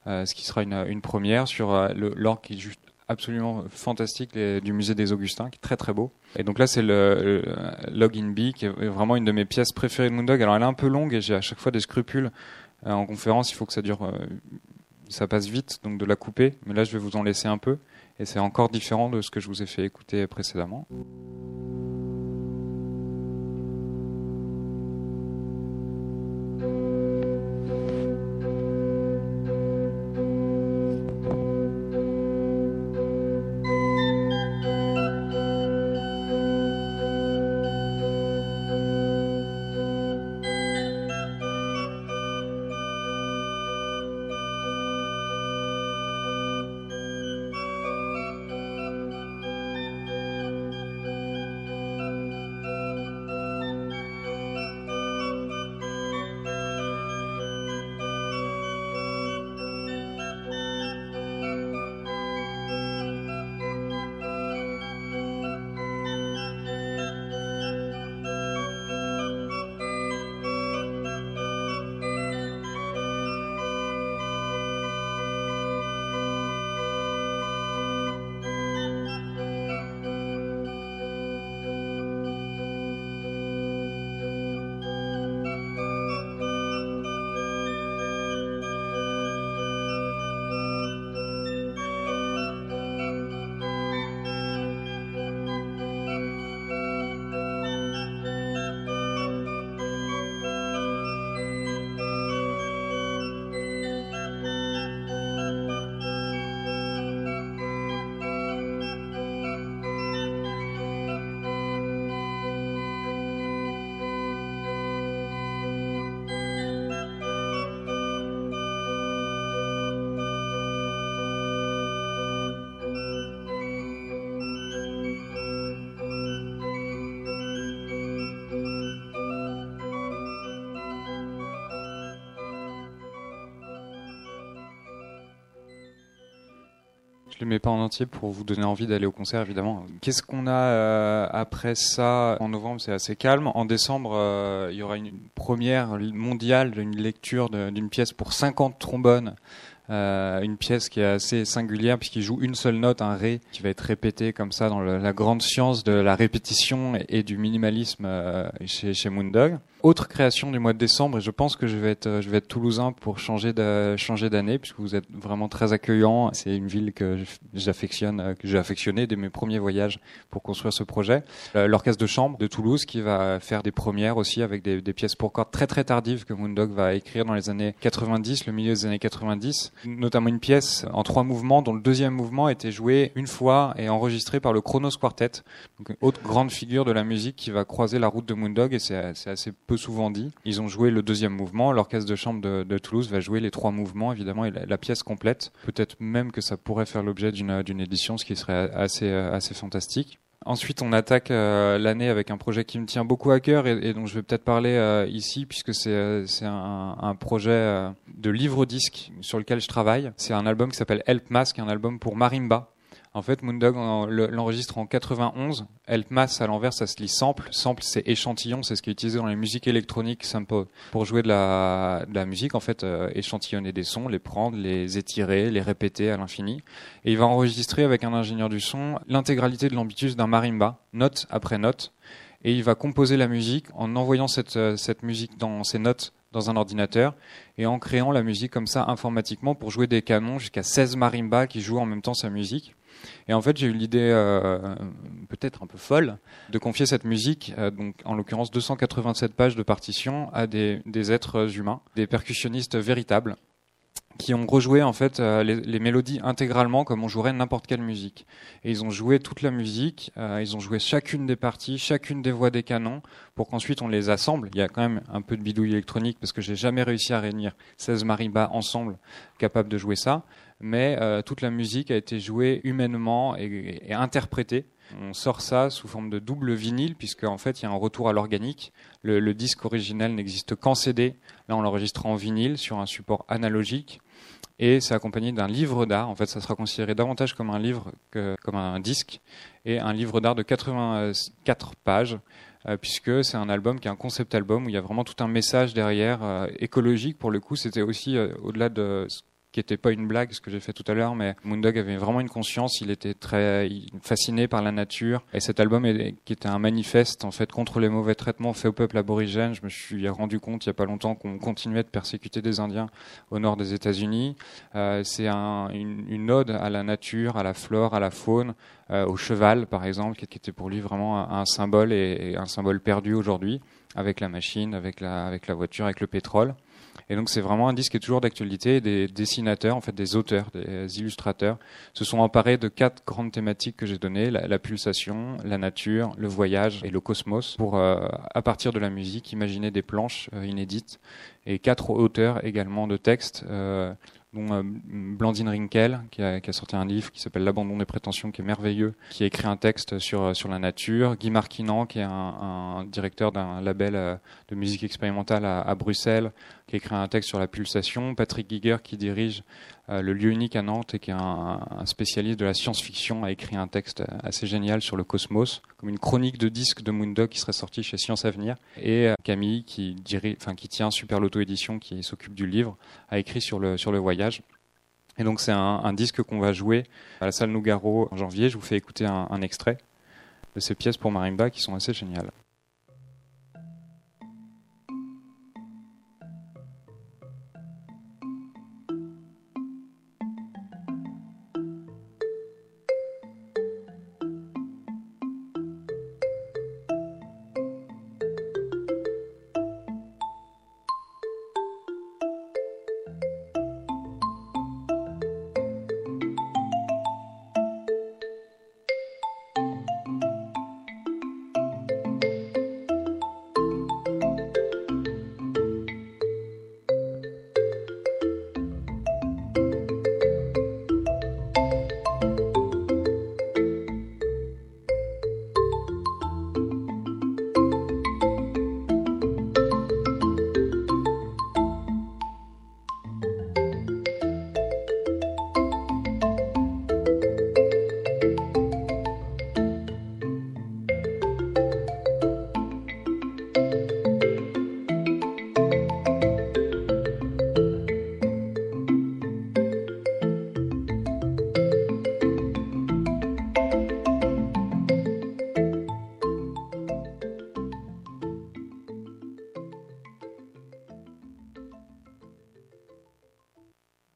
euh, ce qui sera une, une première sur l'orgue qui est juste absolument fantastique du musée des Augustins, qui est très très beau. Et donc là, c'est le, Login B, qui est vraiment une de mes pièces préférées de Moondog. Alors elle est un peu longue et j'ai à chaque fois des scrupules euh, en conférence, il faut que ça dure, euh, ça passe vite, donc de la couper. Mais là, je vais vous en laisser un peu. Et c'est encore différent de ce que je vous ai fait écouter précédemment. Je les mets pas en entier pour vous donner envie d'aller au concert, évidemment. Qu'est-ce qu'on a euh, après ça En novembre, c'est assez calme. En décembre, euh, il y aura une première mondiale d'une lecture d'une pièce pour 50 trombones euh, une pièce qui est assez singulière puisqu'il joue une seule note, un ré, qui va être répété comme ça dans la grande science de la répétition et, du minimalisme euh, chez, chez Moondog. Autre création du mois de décembre, et je pense que je vais être, je vais être toulousain pour changer de, changer d'année puisque vous êtes vraiment très accueillant. C'est une ville que j'affectionne, euh, que j'ai affectionné dès mes premiers voyages pour construire ce projet. Euh, l'orchestre de chambre de Toulouse qui va faire des premières aussi avec des, des pièces pour cordes très très tardives que Moondog va écrire dans les années 90, le milieu des années 90 notamment une pièce en trois mouvements dont le deuxième mouvement était joué une fois et enregistré par le Chronos Quartet, donc une autre grande figure de la musique qui va croiser la route de Moondog et c'est assez peu souvent dit. Ils ont joué le deuxième mouvement, l'orchestre de chambre de, Toulouse va jouer les trois mouvements évidemment et la, la pièce complète. Peut-être même que ça pourrait faire l'objet d'une édition, ce qui serait assez, assez fantastique. Ensuite, on attaque euh, l'année avec un projet qui me tient beaucoup à cœur et, dont je vais peut-être parler euh, ici, puisque c'est euh, un, projet de livre-disque sur lequel je travaille. C'est un album qui s'appelle Help Mask, un album pour marimba. En fait, Moondog l'enregistre en 91. Help Mass à l'envers, ça se lit sample. Sample, c'est échantillon, c'est ce qui est utilisé dans les musiques électroniques sample pour jouer de la, musique. En fait, euh, échantillonner des sons, les prendre, les étirer, les répéter à l'infini. Et il va enregistrer avec un ingénieur du son l'intégralité de l'ambitus d'un marimba, note après note. Et il va composer la musique en envoyant cette, euh, cette musique dans ces notes dans un ordinateur et en créant la musique comme ça informatiquement pour jouer des canons jusqu'à 16 marimbas qui jouent en même temps sa musique. Et en fait, j'ai eu l'idée euh, peut-être un peu folle de confier cette musique, euh, donc en l'occurrence 287 pages de partition, à des, des êtres humains, des percussionnistes véritables qui ont rejoué en fait euh, les, les, mélodies intégralement comme on jouerait n'importe quelle musique. Et ils ont joué toute la musique, euh, ils ont joué chacune des parties, chacune des voix des canons, pour qu'ensuite on les assemble. Il y a quand même un peu de bidouille électronique parce que j'ai jamais réussi à réunir 16 marimbas ensemble capables de jouer ça mais euh, toute la musique a été jouée humainement et, interprétée. On sort ça sous forme de double vinyle, puisque en fait il y a un retour à l'organique. Le, disque original n'existe qu'en CD. Là, on l'enregistre en vinyle sur un support analogique. Et c'est accompagné d'un livre d'art. En fait, ça sera considéré davantage comme un livre que comme un disque. Et un livre d'art de 84 pages, euh, puisque c'est un album qui est un concept album où il y a vraiment tout un message derrière, euh, écologique. Pour le coup, c'était aussi, au-delà de qui n'était pas une blague, ce que j'ai fait tout à l'heure, mais Moondog avait vraiment une conscience, il était très fasciné par la nature. Et cet album, est, qui était un manifeste en fait contre les mauvais traitements faits au peuple aborigène, je me suis rendu compte il n'y a pas longtemps qu'on continuait de persécuter des Indiens au nord des États-Unis. Euh, c'est un, une, ode à la nature, à la flore, à la faune, euh, au cheval par exemple, qui était pour lui vraiment un, un symbole et, et un symbole perdu aujourd'hui avec la machine, avec la, avec la voiture, avec le pétrole. Et donc c'est vraiment un disque qui est toujours d'actualité. Des dessinateurs, en fait des auteurs, des illustrateurs, se sont emparés de quatre grandes thématiques que j'ai données la, pulsation, la nature, le voyage et le cosmos, pour euh, à partir de la musique imaginer des planches euh, inédites. Et quatre auteurs également de textes. Euh, dont euh, Blandine Rinkel, qui a, qui a, sorti un livre qui s'appelle L'abandon des prétentions, qui est merveilleux, qui a écrit un texte sur, sur la nature, Guy Marquinan, qui est un, un directeur d'un label euh, de musique expérimentale à, à, Bruxelles, qui écrit un texte sur la pulsation, Patrick Giger, qui dirige euh, le lieu unique à Nantes et qui est un, spécialiste de la science-fiction, a écrit un texte assez génial sur le cosmos, comme une chronique de disque de Moondog qui serait sortie chez Science Avenir, et Camille, qui, dirige, enfin, qui tient Super Loto-édition, qui s'occupe du livre, a écrit sur le, sur le voyage. Et donc c'est un, un, disque qu'on va jouer à la salle Nougaro en janvier. Je vous fais écouter un, un extrait de ces pièces pour marimba qui sont assez géniales.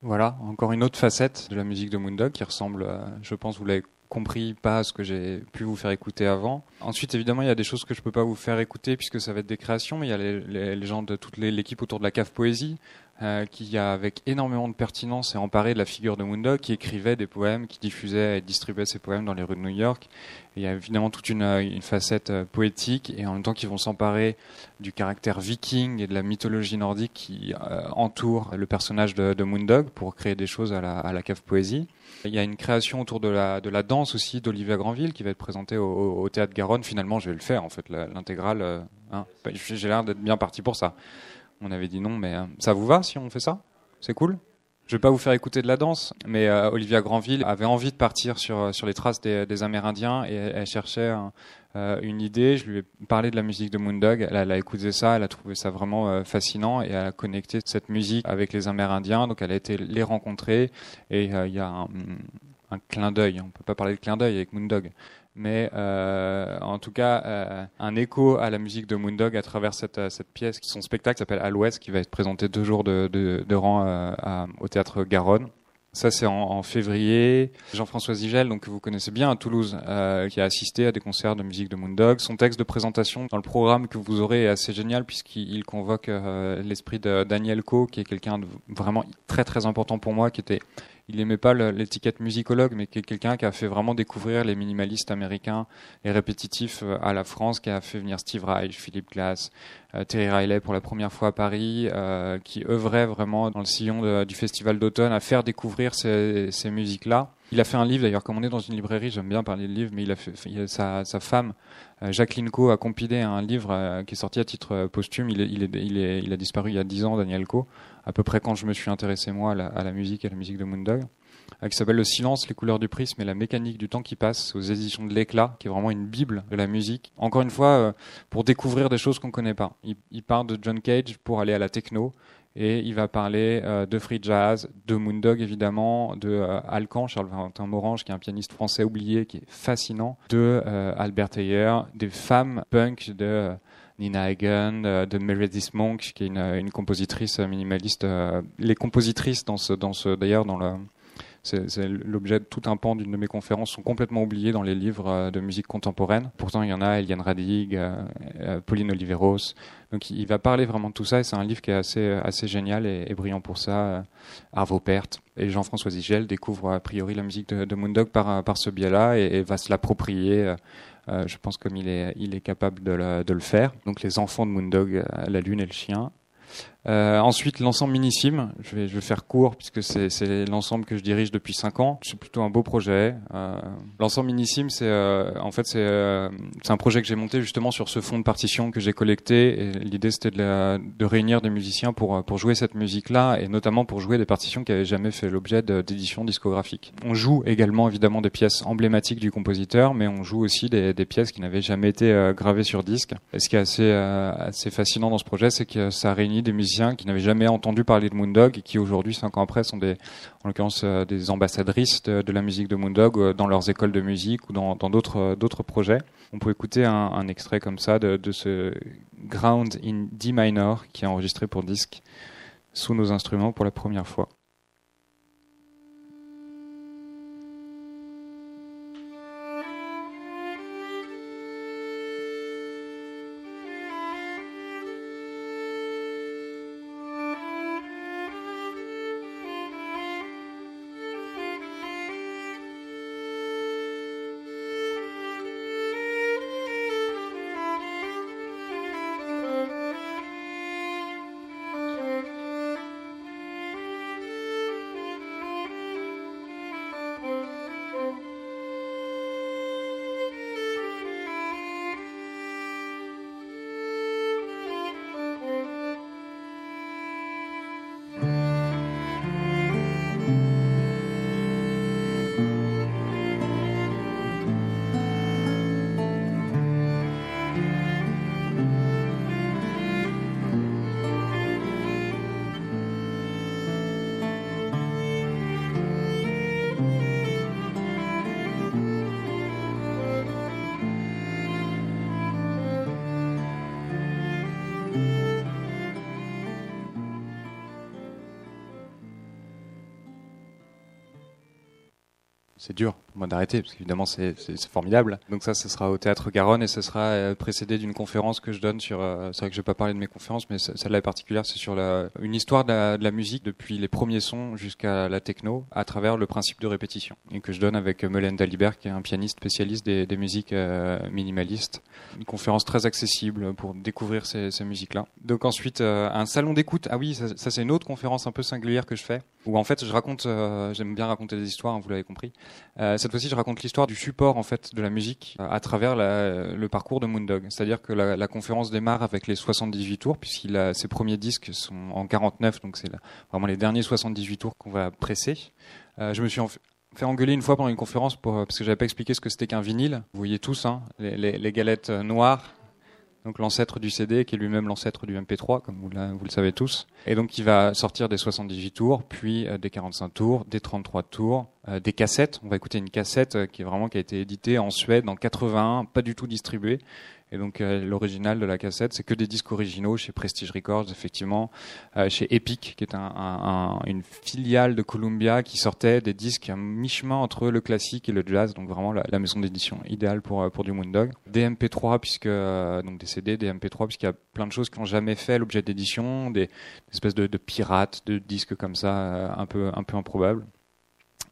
Voilà, encore une autre facette de la musique de Moondog qui ressemble, je pense, vous l'avez compris, pas à ce que j'ai pu vous faire écouter avant. Ensuite, évidemment, il y a des choses que je peux pas vous faire écouter puisque ça va être des créations, mais il y a les, gens de toute l'équipe autour de la cave poésie euh, qui, avec énormément de pertinence, s'est emparé de la figure de Moondog, qui écrivait des poèmes, qui diffusait et distribuait ses poèmes dans les rues de New York. il y a évidemment toute une, une facette euh, poétique, et en même temps qu'ils vont s'emparer du caractère viking et de la mythologie nordique qui euh, entoure le personnage de, de, Moondog pour créer des choses à la, à la cave poésie. Il y a une création autour de la, de la danse aussi d'Olivia Granville qui va être présentée au, au, Théâtre Garonne. Finalement, je vais le faire, en fait, l'intégrale. Hein. J'ai l'air d'être bien parti pour ça. On avait dit non, mais euh, ça vous va si on fait ça? C'est cool? Je vais pas vous faire écouter de la danse, mais euh, Olivia Granville avait envie de partir sur euh, sur les traces des, Amérindiens et elle, cherchait une idée. Je lui ai parlé de la musique de Moondog. Elle, elle a écouté ça, elle a trouvé ça vraiment fascinant et elle a connecté cette musique avec les Amérindiens. Donc elle a été les rencontrer et il y a un, un clin d'œil. On peut pas parler de clin d'œil avec Moondog, mais euh, en tout cas euh, un écho à la musique de Moondog à travers cette, euh, cette pièce, son spectacle s'appelle À l'Ouest, qui va être présenté deux jours de, de, de rang à, au théâtre Garonne. Ça, c'est en, en, février. Jean-François Zigel, donc que vous connaissez bien à Toulouse, euh, qui a assisté à des concerts de musique de Moondog. Son texte de présentation dans le programme que vous aurez est assez génial puisqu'il convoque euh, l'esprit de Daniel Coe, qui est quelqu'un de vraiment très très important pour moi, qui était il n'aimait pas l'étiquette musicologue, mais quelqu'un qui a fait vraiment découvrir les minimalistes américains et répétitifs euh, à la France, qui a fait venir Steve Reich, Philip Glass, euh, Terry Riley pour la première fois à Paris, euh, qui œuvrait vraiment dans le sillon du festival d'automne à faire découvrir ces, musiques-là. Il a fait un livre, d'ailleurs, comme on est dans une librairie, j'aime bien parler de livre, mais il a fait, sa, femme, Jacqueline Co, a compilé un livre qui est sorti à titre posthume. Il, il, est, il, est, il, a disparu il y a dix ans, Daniel Co à peu près quand je me suis intéressé moi à la, musique et à la musique de Moondog, euh, qui s'appelle Le silence, les couleurs du prisme et la mécanique du temps qui passe aux éditions de l'éclat, qui est vraiment une bible de la musique. Encore une fois, euh, pour découvrir des choses qu'on ne connaît pas. Il, part de John Cage pour aller à la techno. Et il va parler euh, de free jazz, de Moondog évidemment, de Alcan, Charles Valentin Morange, qui est un pianiste français oublié, qui est fascinant, de Albert Ayer, des femmes punk de Nina Hagen, euh, de Meredith Monk, qui est une, compositrice minimaliste. Euh, les compositrices dans ce, dans ce, d'ailleurs, dans le, c'est l'objet de tout un pan d'une de mes conférences sont complètement oubliées dans les livres euh, de musique contemporaine. Pourtant, il y en a Eliane Radig, Pauline Oliveros. Donc, il va parler vraiment de tout ça et c'est un livre qui est assez, assez génial et, brillant pour ça. Arvo Pärt et Jean-François Zigel découvrent a priori la musique de, de Moondog par, ce biais-là et va se l'approprier euh, je pense comme il est, il est capable de, de, le faire. Donc les enfants de Moondog, euh, la lune et le chien. Euh, ensuite, l'ensemble Minissime, je vais, je vais faire court puisque c'est l'ensemble que je dirige depuis 5 ans. C'est plutôt un beau projet. Euh, l'ensemble Minissime, c'est euh, en fait c'est euh, un projet que j'ai monté justement sur ce fond de partition que j'ai collecté. L'idée c'était de, de, réunir des musiciens pour pour jouer cette musique-là et notamment pour jouer des partitions qui avaient jamais fait l'objet d'édition discographique. On joue également évidemment des pièces emblématiques du compositeur, mais on joue aussi des, des pièces qui n'avaient jamais été euh, gravées sur disque. Et ce qui est assez assez fascinant dans ce projet, c'est que ça réunit des musiciens qui n'avaient jamais entendu parler de Moondog et qui aujourd'hui, cinq ans après, sont des, en l'occurrence, euh, des ambassadrices de, la musique de Moondog euh, dans leurs écoles de musique ou dans d'autres euh, d'autres projets. On peut écouter un, extrait comme ça de, de ce Ground in D minor qui est enregistré pour disque sous nos instruments pour la première fois. C'est dur, moi d'arrêter, parce qu'évidemment c'est formidable. Donc ça, ce sera au Théâtre Garonne et ce sera euh, précédé d'une conférence que je donne sur. Euh, c'est vrai que je vais pas parler de mes conférences, mais celle-là est particulière, c'est sur la, une histoire de la, de la, musique depuis les premiers sons jusqu'à la techno, à travers le principe de répétition, et que je donne avec Melaine Dalibert, qui est un pianiste spécialiste des, des musiques euh, minimalistes. Une conférence très accessible pour découvrir ces, ces musiques-là. Donc ensuite, un salon d'écoute. Ah oui, ça, ça c'est une autre conférence un peu singulière que je fais, où en fait je raconte, j'aime bien raconter des histoires, hein, vous l'avez compris. Euh, cette fois-ci, je raconte l'histoire du support en fait de la musique euh, à travers le parcours de Moondog. C'est-à-dire que la, conférence démarre avec les 78 tours, puisqu'il a ses premiers disques sont en 49, donc c'est vraiment les derniers 78 tours qu'on va presser. Euh, je me suis fait engueuler une fois pendant une conférence pour, parce que j'avais pas expliqué ce que c'était qu'un vinyle. Vous voyez tous, hein, les galettes noires donc l'ancêtre du CD, qui est lui-même l'ancêtre du MP3, comme vous, le savez tous. Et donc il va sortir des 78 tours, puis euh, des 45 tours, des 33 tours, euh, des cassettes. On va écouter une cassette euh, qui est vraiment qui a été éditée en Suède en 81, pas du tout distribuée. Et donc euh, l'original de la cassette, c'est que des disques originaux chez Prestige Records, effectivement, euh, chez Epic, qui est un, un, une filiale de Columbia qui sortait des disques à mi-chemin entre le classique et le jazz, donc vraiment la, la maison d'édition idéale pour euh, pour du Moondog. Des MP3 puisque donc des CD, des MP3 puisqu'il y a plein de choses qui n'ont jamais fait l'objet d'édition, des, espèces de, de, pirates de disques comme ça, un peu un peu improbables.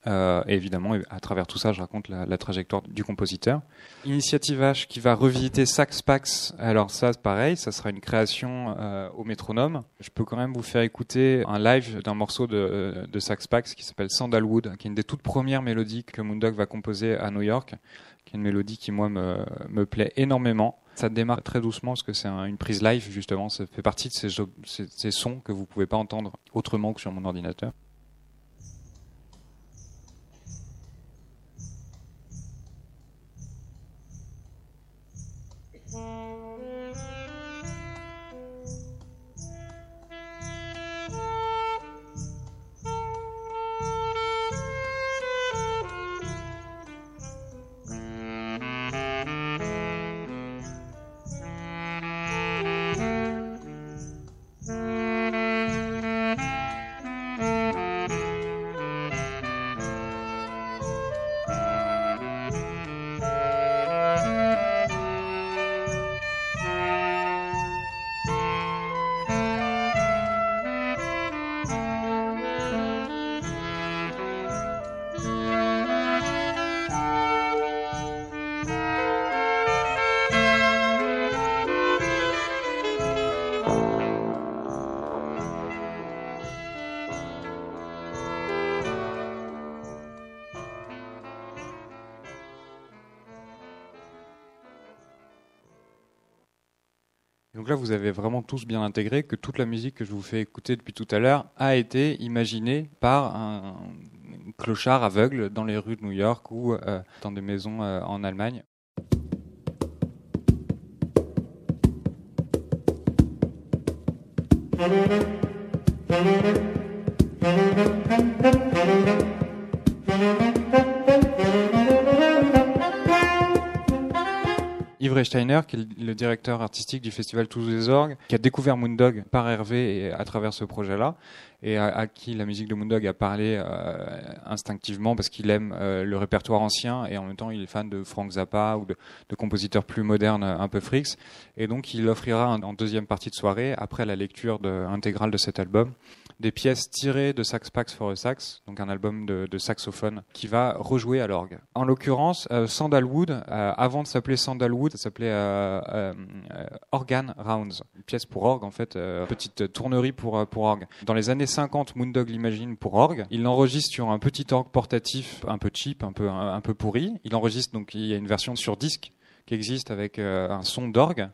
Euh, et évidemment, à travers tout ça, je raconte la, trajectoire du compositeur. Initiative H qui va revisiter Sax Pax. Alors ça, pareil, ça sera une création euh, au métronome. Je peux quand même vous faire écouter un live d'un morceau de, de Sax Pax qui s'appelle Sandalwood, qui est une des toutes premières mélodies que Moondog va composer à New York, qui est une mélodie qui moi me, me plaît énormément. Ça démarre très doucement parce que c'est un, une prise live justement. Ça fait partie de ces, ces, ces sons que vous pouvez pas entendre autrement que sur mon ordinateur. Donc là, vous avez vraiment tous bien intégré que toute la musique que je vous fais écouter depuis tout à l'heure a été imaginée par un clochard aveugle dans les rues de New York ou euh, dans des maisons euh, en Allemagne. Steiner, qui est le directeur artistique du festival Tous les Orgues, qui a découvert Moondog par Hervé et à travers ce projet-là, et à, qui la musique de Moondog a parlé euh, instinctivement parce qu'il aime euh, le répertoire ancien et en même temps il est fan de Frank Zappa ou de, compositeurs plus modernes, un peu frics. Et donc il offrira en deuxième partie de soirée, après la lecture intégrale de cet album, des pièces tirées de Sax Pax for a Sax, donc un album de, saxophone qui va rejouer à l'orgue. En l'occurrence, euh, Sandalwood, euh, avant de s'appeler Sandalwood, ça s'appelait euh, Organ Rounds, une pièce pour orgue en fait, petite tournerie pour pour orgue. Dans les années 50, Moondog l'imagine pour orgue. Il l'enregistre sur un petit orgue portatif, un peu cheap, un peu un peu pourri. Il enregistre donc il y a une version sur disque qui existe avec un son d'orgue.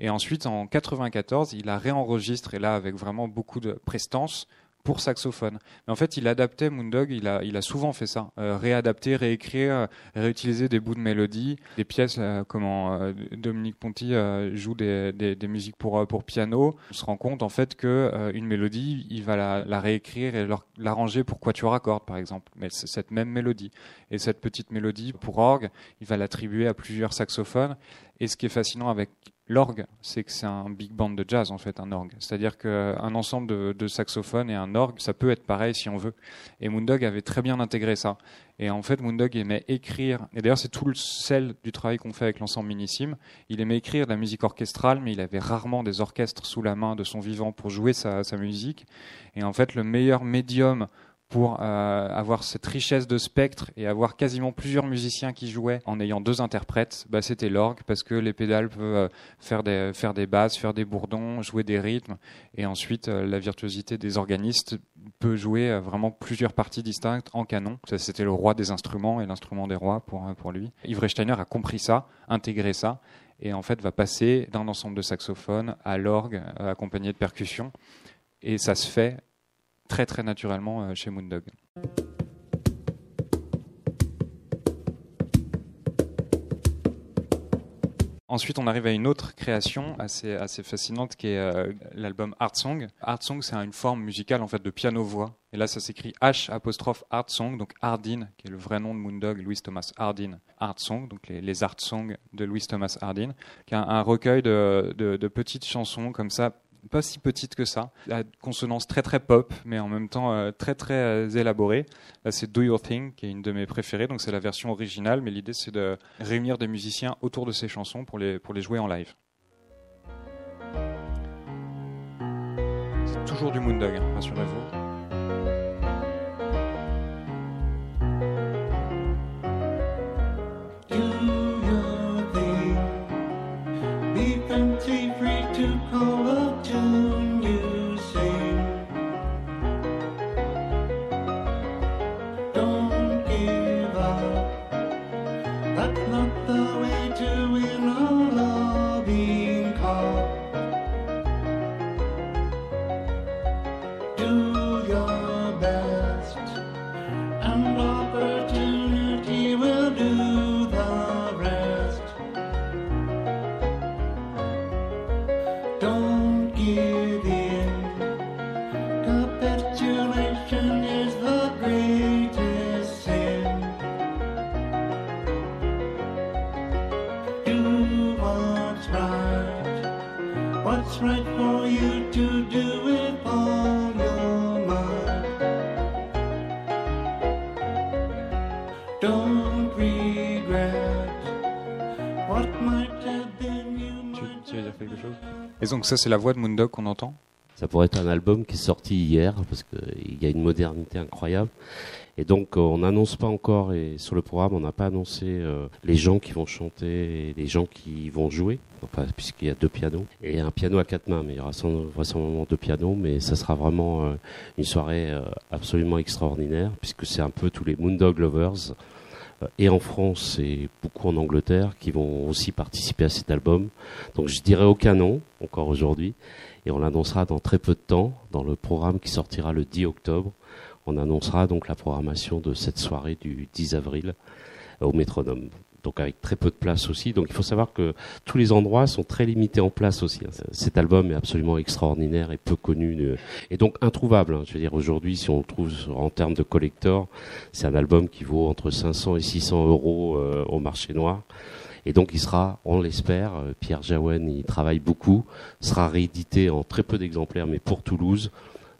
Et ensuite, en 94, il a réenregistré là avec vraiment beaucoup de prestance pour saxophone. Mais en fait, il adaptait Moondog, il a, il a souvent fait ça, euh, réadapter, réécrire, réutiliser des bouts de mélodie, des pièces euh, comment euh, Dominique Ponty joue des, des, des, musiques pour pour piano. On se rend compte en fait que une mélodie, il va la, la réécrire et l'arranger pour quatuor à cordes, par exemple. Mais c'est cette même mélodie et cette petite mélodie pour orgue, il va l'attribuer à plusieurs saxophones Et ce qui est fascinant avec l'orgue, c'est que c'est un big band de jazz en fait, un orgue. C'est-à-dire qu'un ensemble de, saxophones et un orgue, ça peut être pareil si on veut. Et Moondog avait très bien intégré ça. Et en fait, Moondog aimait écrire, et d'ailleurs c'est tout le sel du travail qu'on fait avec l'ensemble Minissime, il aimait écrire de la musique orchestrale, mais il avait rarement des orchestres sous la main de son vivant pour jouer sa musique. Et en fait, le meilleur médium pour euh, avoir cette richesse de spectre et avoir quasiment plusieurs musiciens qui jouaient en ayant deux interprètes, bah, c'était l'orgue parce que les pédales peuvent euh, faire des, basses, faire des bourdons, jouer des rythmes et ensuite euh, la virtuosité des organistes peut jouer vraiment plusieurs parties distinctes en canon. C'était le roi des instruments et l'instrument des rois pour, pour lui. Yves Steiner a compris ça, intégré ça et en fait va passer d'un ensemble de saxophones à l'orgue accompagné de percussions et ça se fait très très naturellement euh, chez Moondog. Ensuite, on arrive à une autre création assez, assez fascinante qui est euh, l'album Art Song. Art Song, c'est une forme musicale en fait de piano-voix. Et là, ça s'écrit H apostrophe Art Song, donc Hardin, qui est le vrai nom de Moondog, Louis Thomas Hardin, Art Song, donc les, Art Songs de Louis Thomas Hardin, qui est un, recueil de, de, petites chansons comme ça, pas si petite que ça, la consonance très très pop, mais en même temps euh, très très euh, élaborée. Là, c'est Do Your Thing, qui est une de mes préférées, donc c'est la version originale, mais l'idée c'est de réunir des musiciens autour de ces chansons pour les, pour les jouer en live. C'est toujours du Moondog, hein, rassurez-vous. Donc ça, c'est la voix de Moondog qu'on entend. Ça pourrait être un album qui est sorti hier parce qu'il y a une modernité incroyable. Et donc euh, on n'annonce pas encore et sur le programme on n'a pas annoncé euh, les gens qui vont chanter les gens qui vont jouer, puisqu'il y a deux pianos. Et un piano à quatre mains, mais il y aura vraisemblablement deux pianos, mais ça sera vraiment euh, une soirée absolument extraordinaire puisque c'est un peu tous les Moondog lovers et en France et beaucoup en Angleterre qui vont aussi participer à cet album. Donc je dirais aucun nom encore aujourd'hui et on l'annoncera dans très peu de temps dans le programme qui sortira le 10 octobre. On annoncera donc la programmation de cette soirée du 10 avril au métronome donc avec très peu de place aussi. Donc il faut savoir que tous les endroits sont très limités en place aussi. Hein. Cet album est absolument extraordinaire et peu connu, et donc introuvable. Hein. Je veux dire aujourd'hui, si on le trouve en termes de collector, c'est un album qui vaut entre 500 et 600 euros euh, au marché noir. Et donc il sera, on l'espère, euh, Pierre Jaouen il travaille beaucoup, sera réédité en très peu d'exemplaires, mais pour Toulouse,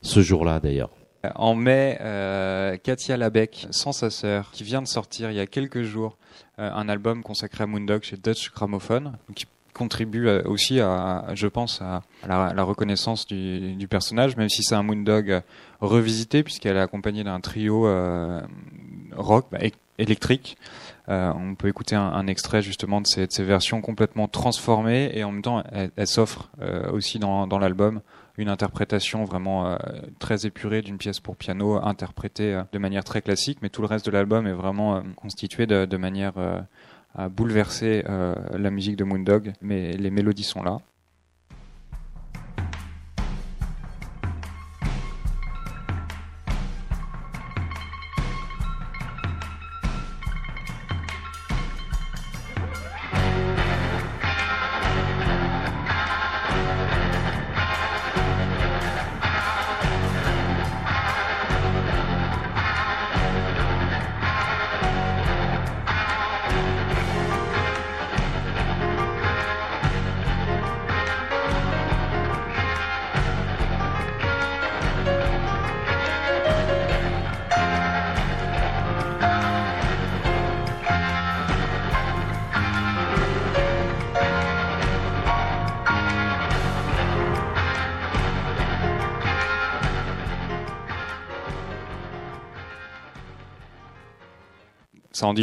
ce jour-là d'ailleurs. En mai, euh, Katia Labec, sans sa sœur, qui vient de sortir il y a quelques jours, euh, un album consacré à Moondog chez Dutch Gramophone, qui contribue euh, aussi à, je pense, à la, reconnaissance du, personnage, même si c'est un Moondog revisité, puisqu'elle est accompagnée d'un trio euh, rock bah, électrique. on peut écouter un, extrait justement de ces, versions complètement transformées et en même temps elle, s'offre aussi dans l'album une interprétation vraiment très épurée d'une pièce pour piano interprétée de manière très classique, mais tout le reste de l'album est vraiment constitué de, de manière à bouleverser la musique de Moondog, mais les mélodies sont là.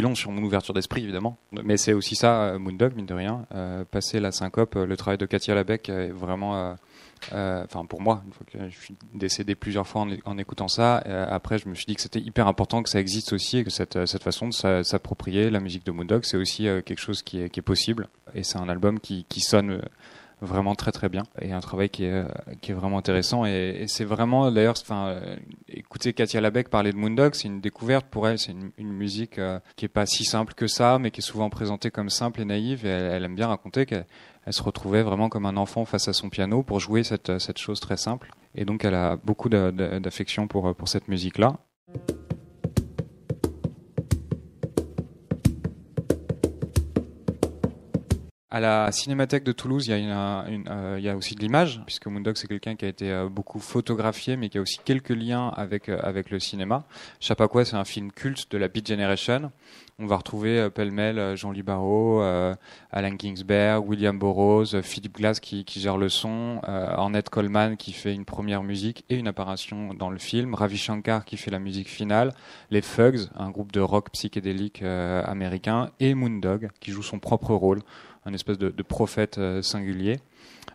Long sur mon ouverture d'esprit, évidemment. Mais c'est aussi ça, Moondog, mine de rien. passer la syncope, le travail de Katia Labec est vraiment euh, enfin pour moi, je suis décédé plusieurs fois en, écoutant ça, euh, après je me suis dit que c'était hyper important que ça existe aussi et que cette, cette façon de s'approprier la musique de Moondog, c'est aussi euh, quelque chose qui est, possible. Et c'est un album qui sonne vraiment très très bien et un travail qui est, qui est vraiment intéressant et, c'est vraiment d'ailleurs enfin écouter Katia Labec parler de Moondog c'est une découverte pour elle c'est une, musique qui est pas si simple que ça mais qui est souvent présentée comme simple et naïve et elle, aime bien raconter qu'elle elle se retrouvait vraiment comme un enfant face à son piano pour jouer cette, cette chose très simple. Et donc elle a beaucoup d'affection pour, pour cette musique-là. À la Cinémathèque de Toulouse, il y a, une, une, euh, il y a aussi de l'image, puisque Moondog c'est quelqu'un qui a été euh, beaucoup photographié, mais qui a aussi quelques liens avec, euh, avec le cinéma. Chappaqua, c'est un film culte de la Beat Generation. On va retrouver pêle-mêle Jean-Louis Barrault, Alan Kingsberg, William Burroughs, Philippe Glass qui, qui gère le son, Ornette Coleman qui fait une première musique et une apparition dans le film, Ravi Shankar qui fait la musique finale, les Fugs, un groupe de rock psychédélique américain, et Moondog qui joue son propre rôle un espèce de, prophète euh, singulier.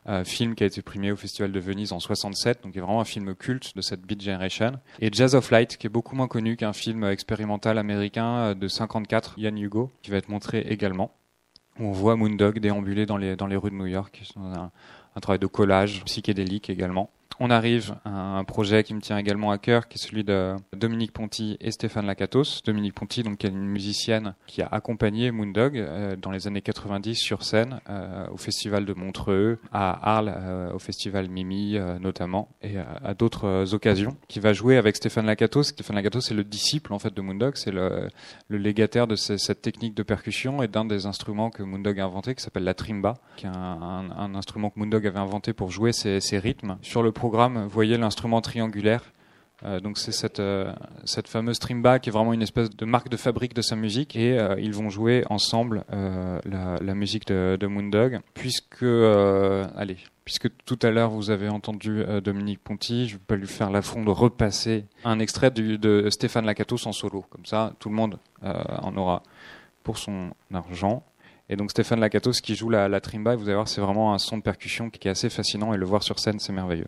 Euh, film qui a été primé au Festival de Venise en 67, donc est vraiment un film culte de cette Beat Generation. Et Jazz of Light, qui est beaucoup moins connu qu'un film expérimental américain euh, de 54, Yann Hugo, qui va être montré également. On voit Moondog déambuler dans les, dans les rues de New York. Un, un travail de collage psychédélique également. On arrive à un projet qui me tient également à cœur, qui est celui de Dominique Ponty et Stéphane Lacatos. Dominique Ponty, donc, est une musicienne qui a accompagné Moondog euh, dans les années 90 sur scène euh, au Festival de Montreux, à Arles, euh, au Festival Mimi notamment, et à, d'autres occasions, qui va jouer avec Stéphane Lacatos. Stéphane Lacatos est le disciple en fait de Moondog, c'est le, légataire de cette technique de percussion et d'un des instruments que Moondog a inventé, qui s'appelle la trimba, qui est un, instrument que Moondog avait inventé pour jouer ses, ses rythmes. Sur le programme, voyez l'instrument triangulaire. Euh, donc c'est cette, euh, cette fameuse trimba qui est vraiment une espèce de marque de fabrique de sa musique et euh, ils vont jouer ensemble la, musique de, de Moondog puisque allez puisque tout à l'heure vous avez entendu Dominique Ponty je vais pas lui faire l'affront de repasser un extrait de Stéphane Lacatos en solo comme ça tout le monde en aura pour son argent et donc Stéphane Lacatos qui joue la, la trimba, vous allez voir, c'est vraiment un son de percussion qui est assez fascinant et le voir sur scène, c'est merveilleux.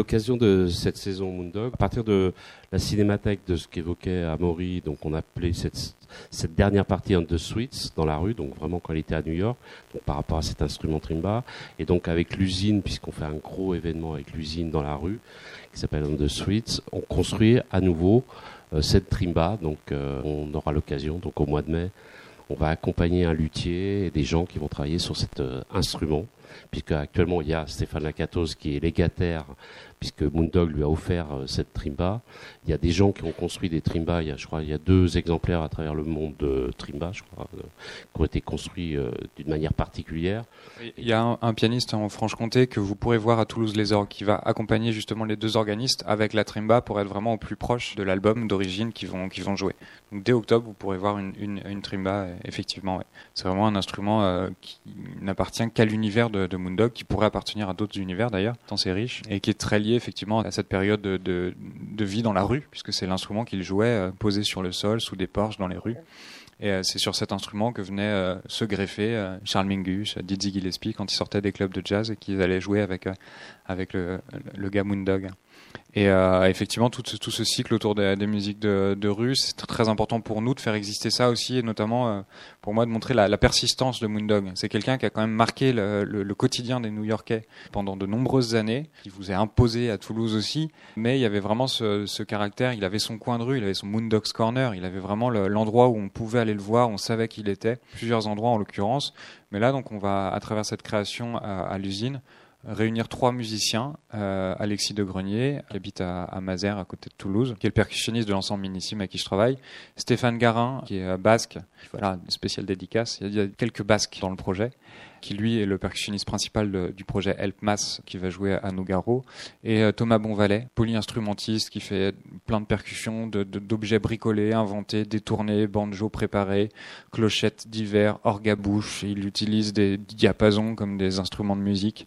l'occasion de cette saison Moondog, à partir de la cinémathèque de ce qu'évoquait Amaury, donc on a appelé cette, cette dernière partie en The Suites dans la rue, donc vraiment quand elle était à New York, donc par rapport à cet instrument trimba, et donc avec l'usine, puisqu'on fait un gros événement avec l'usine dans la rue, qui s'appelle On the Suites, on construit à nouveau euh, cette trimba, donc euh, on aura l'occasion, donc au mois de mai, on va accompagner un luthier et des gens qui vont travailler sur cet euh, instrument puisque actuellement il y a Stéphane Lacatos qui est légataire, puisque Moondog lui a offert euh, cette trimba. Il y a des gens qui ont construit des trimbas, il y a, je crois, il y a deux exemplaires à travers le monde de trimba, je crois, euh, qui ont été construits euh, d'une manière particulière. Il y a un, pianiste en Franche-Comté que vous pourrez voir à Toulouse les Orgues, qui va accompagner justement les deux organistes avec la trimba pour être vraiment au plus proche de l'album d'origine qu'ils vont, vont jouer. Donc dès octobre, vous pourrez voir une, une trimba, effectivement. C'est vraiment un instrument qui n'appartient qu'à l'univers de, de Moondog, qui pourrait appartenir à d'autres univers d'ailleurs, tant c'est riche, et qui est très lié effectivement à cette période de, de, vie dans la rue, puisque c'est l'instrument qu'il jouait euh, posé sur le sol, sous des porches, dans les rues. Et euh, c'est sur cet instrument que venait euh, se greffer Charles Mingus, Dizzy Gillespie quand ils sortaient des clubs de jazz et qu'ils allaient jouer avec, avec le, le gars Moondog. Et euh, effectivement, tout, tout, ce cycle autour des, des musiques de, de rue, c'est très important pour nous de faire exister ça aussi, et notamment euh, pour moi de montrer la, la persistance de Moondog. C'est quelqu'un qui a quand même marqué le, le, le, quotidien des New-Yorkais pendant de nombreuses années, qui vous est imposé à Toulouse aussi, mais il y avait vraiment ce, ce caractère, il avait son coin de rue, il avait son Moondog's Corner, il avait vraiment l'endroit où on pouvait aller le voir, on savait qui il était, plusieurs endroits en l'occurrence. Mais là, donc, on va, à travers cette création à, à l'usine, réunir trois musiciens. Euh, Alexis de Grenier, qui habite à, à, Mazères, à côté de Toulouse, qui est le percussionniste de l'ensemble Minissime avec qui je travaille. Stéphane Garin, qui est basque. Voilà, une spéciale dédicace. Il y a quelques basques dans le projet qui lui est le percussionniste principal du projet Help Mass, qui va jouer à Nougaro, et euh, Thomas Bonvalet, polyinstrumentiste, qui fait plein de percussions, d'objets bricolés, inventés, détournés, banjo préparés, clochettes divers, orgabouches, il utilise des diapasons comme des instruments de musique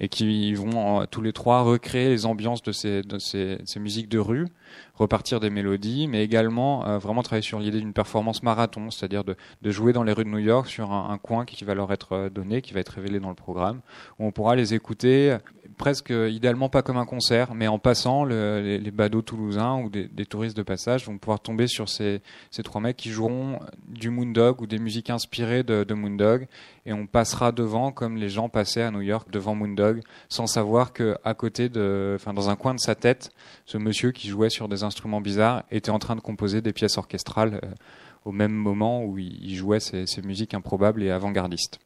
et qui vont tous les trois recréer les ambiances de ces musiques de rue, repartir des mélodies, mais également euh, vraiment travailler sur l'idée d'une performance marathon, c'est-à-dire de, jouer dans les rues de New York sur un, un, coin qui va leur être euh, donné, qui va être révélé dans le programme, où on pourra les écouter presque idéalement pas comme un concert, mais en passant, le, les, badauds toulousains ou des, touristes de passage vont pouvoir tomber sur ces, trois mecs qui joueront du Moondog ou des musiques inspirées de, Moondog, et on passera devant comme les gens passaient à New York devant Moondog, sans savoir que à côté de, enfin dans un coin de sa tête, ce monsieur qui jouait sur des instruments bizarres était en train de composer des pièces orchestrales euh, au même moment où il, jouait ces musiques improbables et avant-gardistes.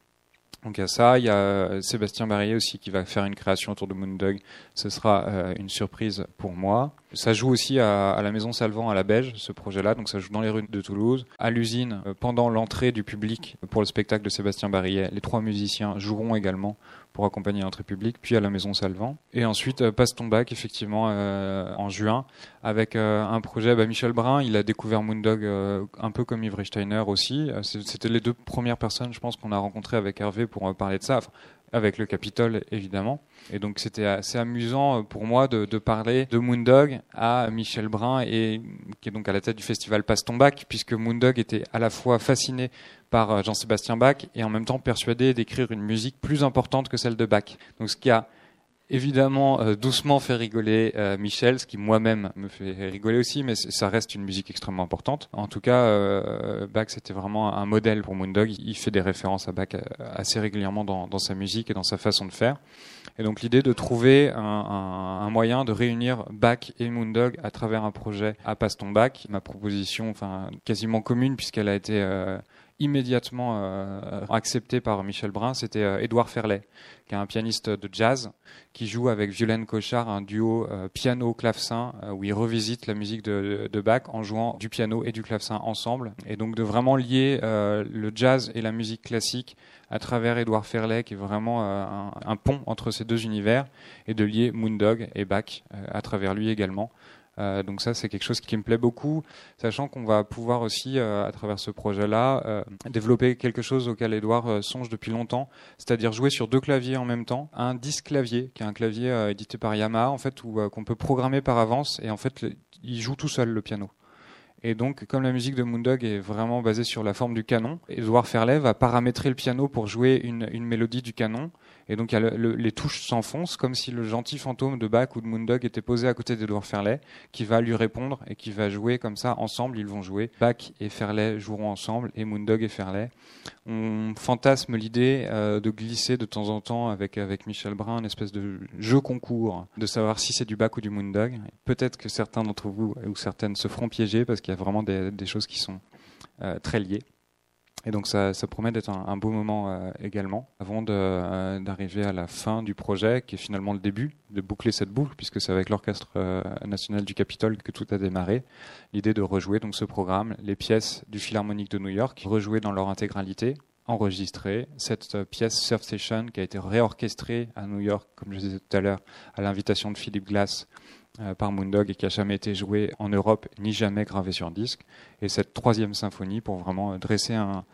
Donc il y a ça, il y a Sébastien Barillet aussi qui va faire une création autour de Moondog. Ce sera euh, une surprise pour moi. Ça joue aussi à, la Maison Salvant à la Beige, ce projet-là. Donc ça joue dans les rues de Toulouse. À l'usine, euh, pendant l'entrée du public pour le spectacle de Sébastien Barillet, les trois musiciens joueront également pour accompagner l'entrée publique, puis à la Maison Salvant. Et ensuite, euh, passe ton bac, effectivement, euh, en juin, avec euh, un projet, bah, Michel Brun, il a découvert Moondog un peu comme Yves Steiner aussi. C'était les deux premières personnes, je pense, qu'on a rencontrées avec Hervé pour parler de ça. Avec le Capitole évidemment. Et donc c'était assez amusant pour moi de, de, parler de Moondog à Michel Brun et qui est donc à la tête du festival Passe ton bac puisque Moondog était à la fois fasciné par Jean-Sébastien Bach et en même temps persuadé d'écrire une musique plus importante que celle de Bach. Donc ce qui a évidemment euh, doucement fait rigoler euh, Michel, ce qui moi-même me fait rigoler aussi, mais ça reste une musique extrêmement importante. En tout cas, euh, Bach c'était vraiment un modèle pour Moondog. Il fait des références à Bach euh, assez régulièrement dans, dans, sa musique et dans sa façon de faire. Et donc l'idée de trouver un, moyen de réunir Bach et Moondog à travers un projet à Paston Bach, ma proposition, enfin quasiment commune puisqu'elle a été immédiatement euh, accepté par Michel Brun, c'était euh, Édouard Ferlet, qui est un pianiste de jazz, qui joue avec Violaine Cochard un duo euh, piano-clavecin, euh, où il revisite la musique de, Bach en jouant du piano et du clavecin ensemble, et donc de vraiment lier le jazz et la musique classique à travers Édouard Ferlet, qui est vraiment un, un, pont entre ces deux univers, et de lier Moondog et Bach à travers lui également. Euh, donc ça, c'est quelque chose qui me plaît beaucoup, sachant qu'on va pouvoir aussi, euh, à travers ce projet-là, euh, développer quelque chose auquel Edouard euh, songe depuis longtemps, c'est-à-dire jouer sur deux claviers en même temps, un disque clavier, qui est un clavier euh, édité par Yamaha, en fait, où qu'on peut programmer par avance, et en fait, il joue tout seul le piano. Et donc, comme la musique de Moondog est vraiment basée sur la forme du canon, Edouard Ferlet va paramétrer le piano pour jouer une, une mélodie du canon, et donc le, le, les touches s'enfoncent comme si le gentil fantôme de Bach ou de Moondog était posé à côté d'Edouard Ferlet, qui va lui répondre et qui va jouer comme ça ensemble. Ils vont jouer. Bach et Ferlet joueront ensemble et Moondog et Ferlet. On fantasme l'idée euh, de glisser de temps en temps avec Michel Brun une espèce de jeu concours de savoir si c'est du Bach ou du Moondog. Peut-être que certains d'entre vous ou certaines se feront piéger parce qu'il y a vraiment des, des choses qui sont euh, très liées. Et donc ça, promet d'être un, beau moment euh, également, avant euh, d'arriver à la fin du projet, qui est finalement le début, de boucler cette boucle, puisque c'est avec l'Orchestre euh, national du Capitole que tout a démarré. L'idée de rejouer donc ce programme, les pièces du Philharmonique de New York, rejouer dans leur intégralité, enregistrée. Cette pièce Surf Station, qui a été réorchestrée à New York, comme je disais tout à l'heure, à l'invitation de Philippe Glass, par Moondog et qui a jamais été joué en Europe ni jamais gravé sur disque. Et cette troisième symphonie pour vraiment dresser un,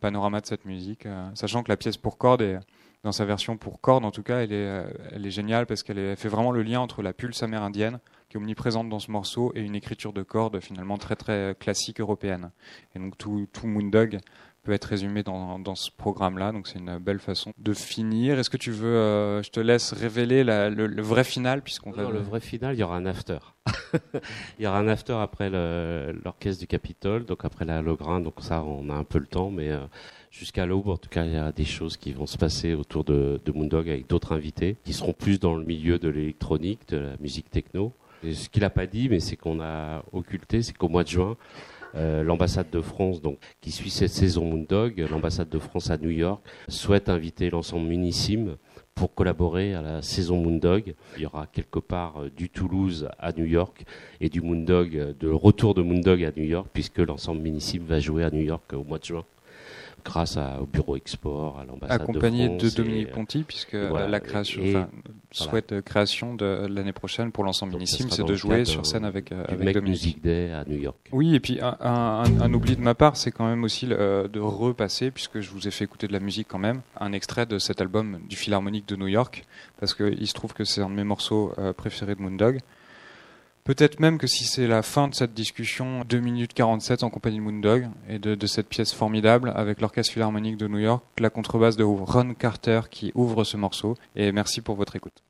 panorama de cette musique, euh, sachant que la pièce pour cordes dans sa version pour cordes en tout cas, elle est, euh, elle est géniale parce qu'elle fait vraiment le lien entre la pulse amérindienne qui est omniprésente dans ce morceau et une écriture de cordes finalement très très classique européenne. Et donc tout, tout Moondog peut être résumé dans, dans ce programme-là. Donc c'est une belle façon de finir. Est-ce que tu veux, euh, je te laisse révéler la, le, le, vrai final puisqu'on va... le vrai final, il y aura un after. il y aura un after après l'orchestre du Capitole, donc après la Logrin. Donc ça, on a un peu le temps, mais euh, jusqu'à l'aube, en tout cas, il y a des choses qui vont se passer autour de, de Moondog avec d'autres invités qui seront plus dans le milieu de l'électronique, de la musique techno. Et ce qu'il n'a pas dit, mais c'est qu'on a occulté, c'est qu'au mois de juin, euh, l'ambassade de France, donc, qui suit cette saison Moondog, l'ambassade de France à New York, souhaite inviter l'ensemble Munissime pour collaborer à la saison Moondog. Il y aura quelque part euh, du Toulouse à New York et du Moondog, euh, de retour de Moondog à New York, puisque l'ensemble Munissime va jouer à New York au mois de juin grâce au bureau export, à l'ambassade Accompagné de, Dominique Ponty, puisque la création, souhaite euh, création de l'année prochaine pour l'ensemble Minissime, c'est de jouer sur scène avec, euh, avec Dominique. Music Day à New York. Oui, et puis un, un, oubli de ma part, c'est quand même aussi de repasser, puisque je vous ai fait écouter de la musique quand même, un extrait de cet album du Philharmonique de New York, parce qu'il se trouve que c'est un de mes morceaux euh, préférés de Moondog. Peut-être même que si c'est la fin de cette discussion, 2 minutes 47 en compagnie de Moondog et de, de cette pièce formidable avec l'Orchestre Philharmonique de New York, la contrebasse de Ron Carter qui ouvre ce morceau. Et merci pour votre écoute.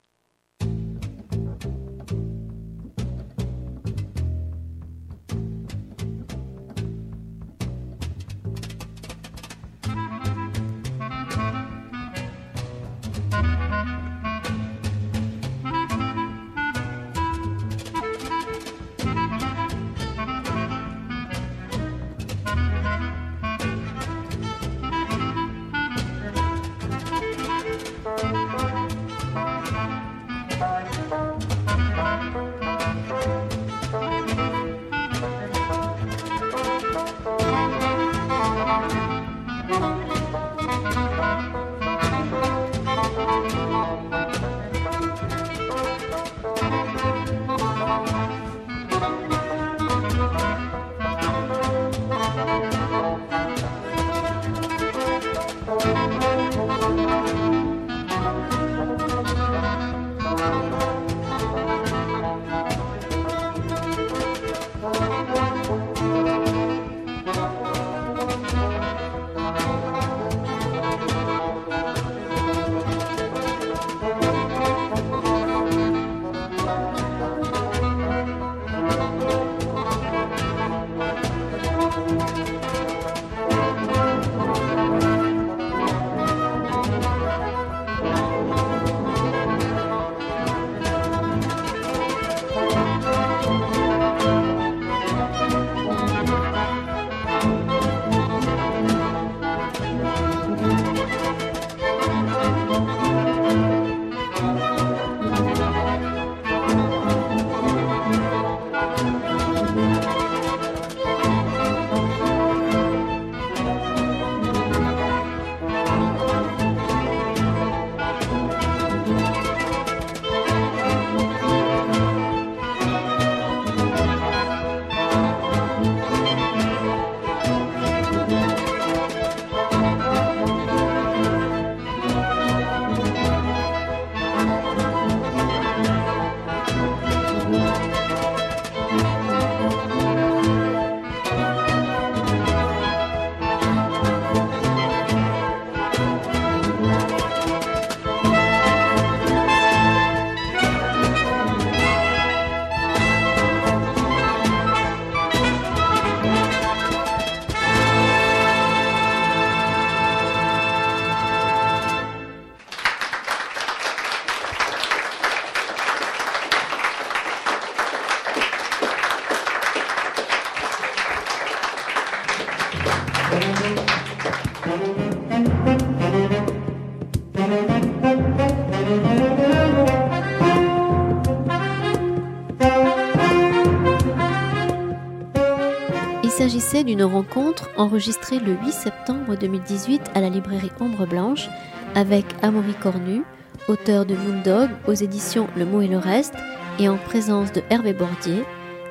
D'une rencontre enregistrée le 8 septembre 2018 à la librairie Ombre Blanche avec Amaury Cornu, auteur de Moondog aux éditions Le Mot et le Reste et en présence de Hervé Bordier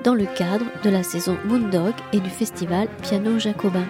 dans le cadre de la saison Moondog et du festival Piano Jacobin.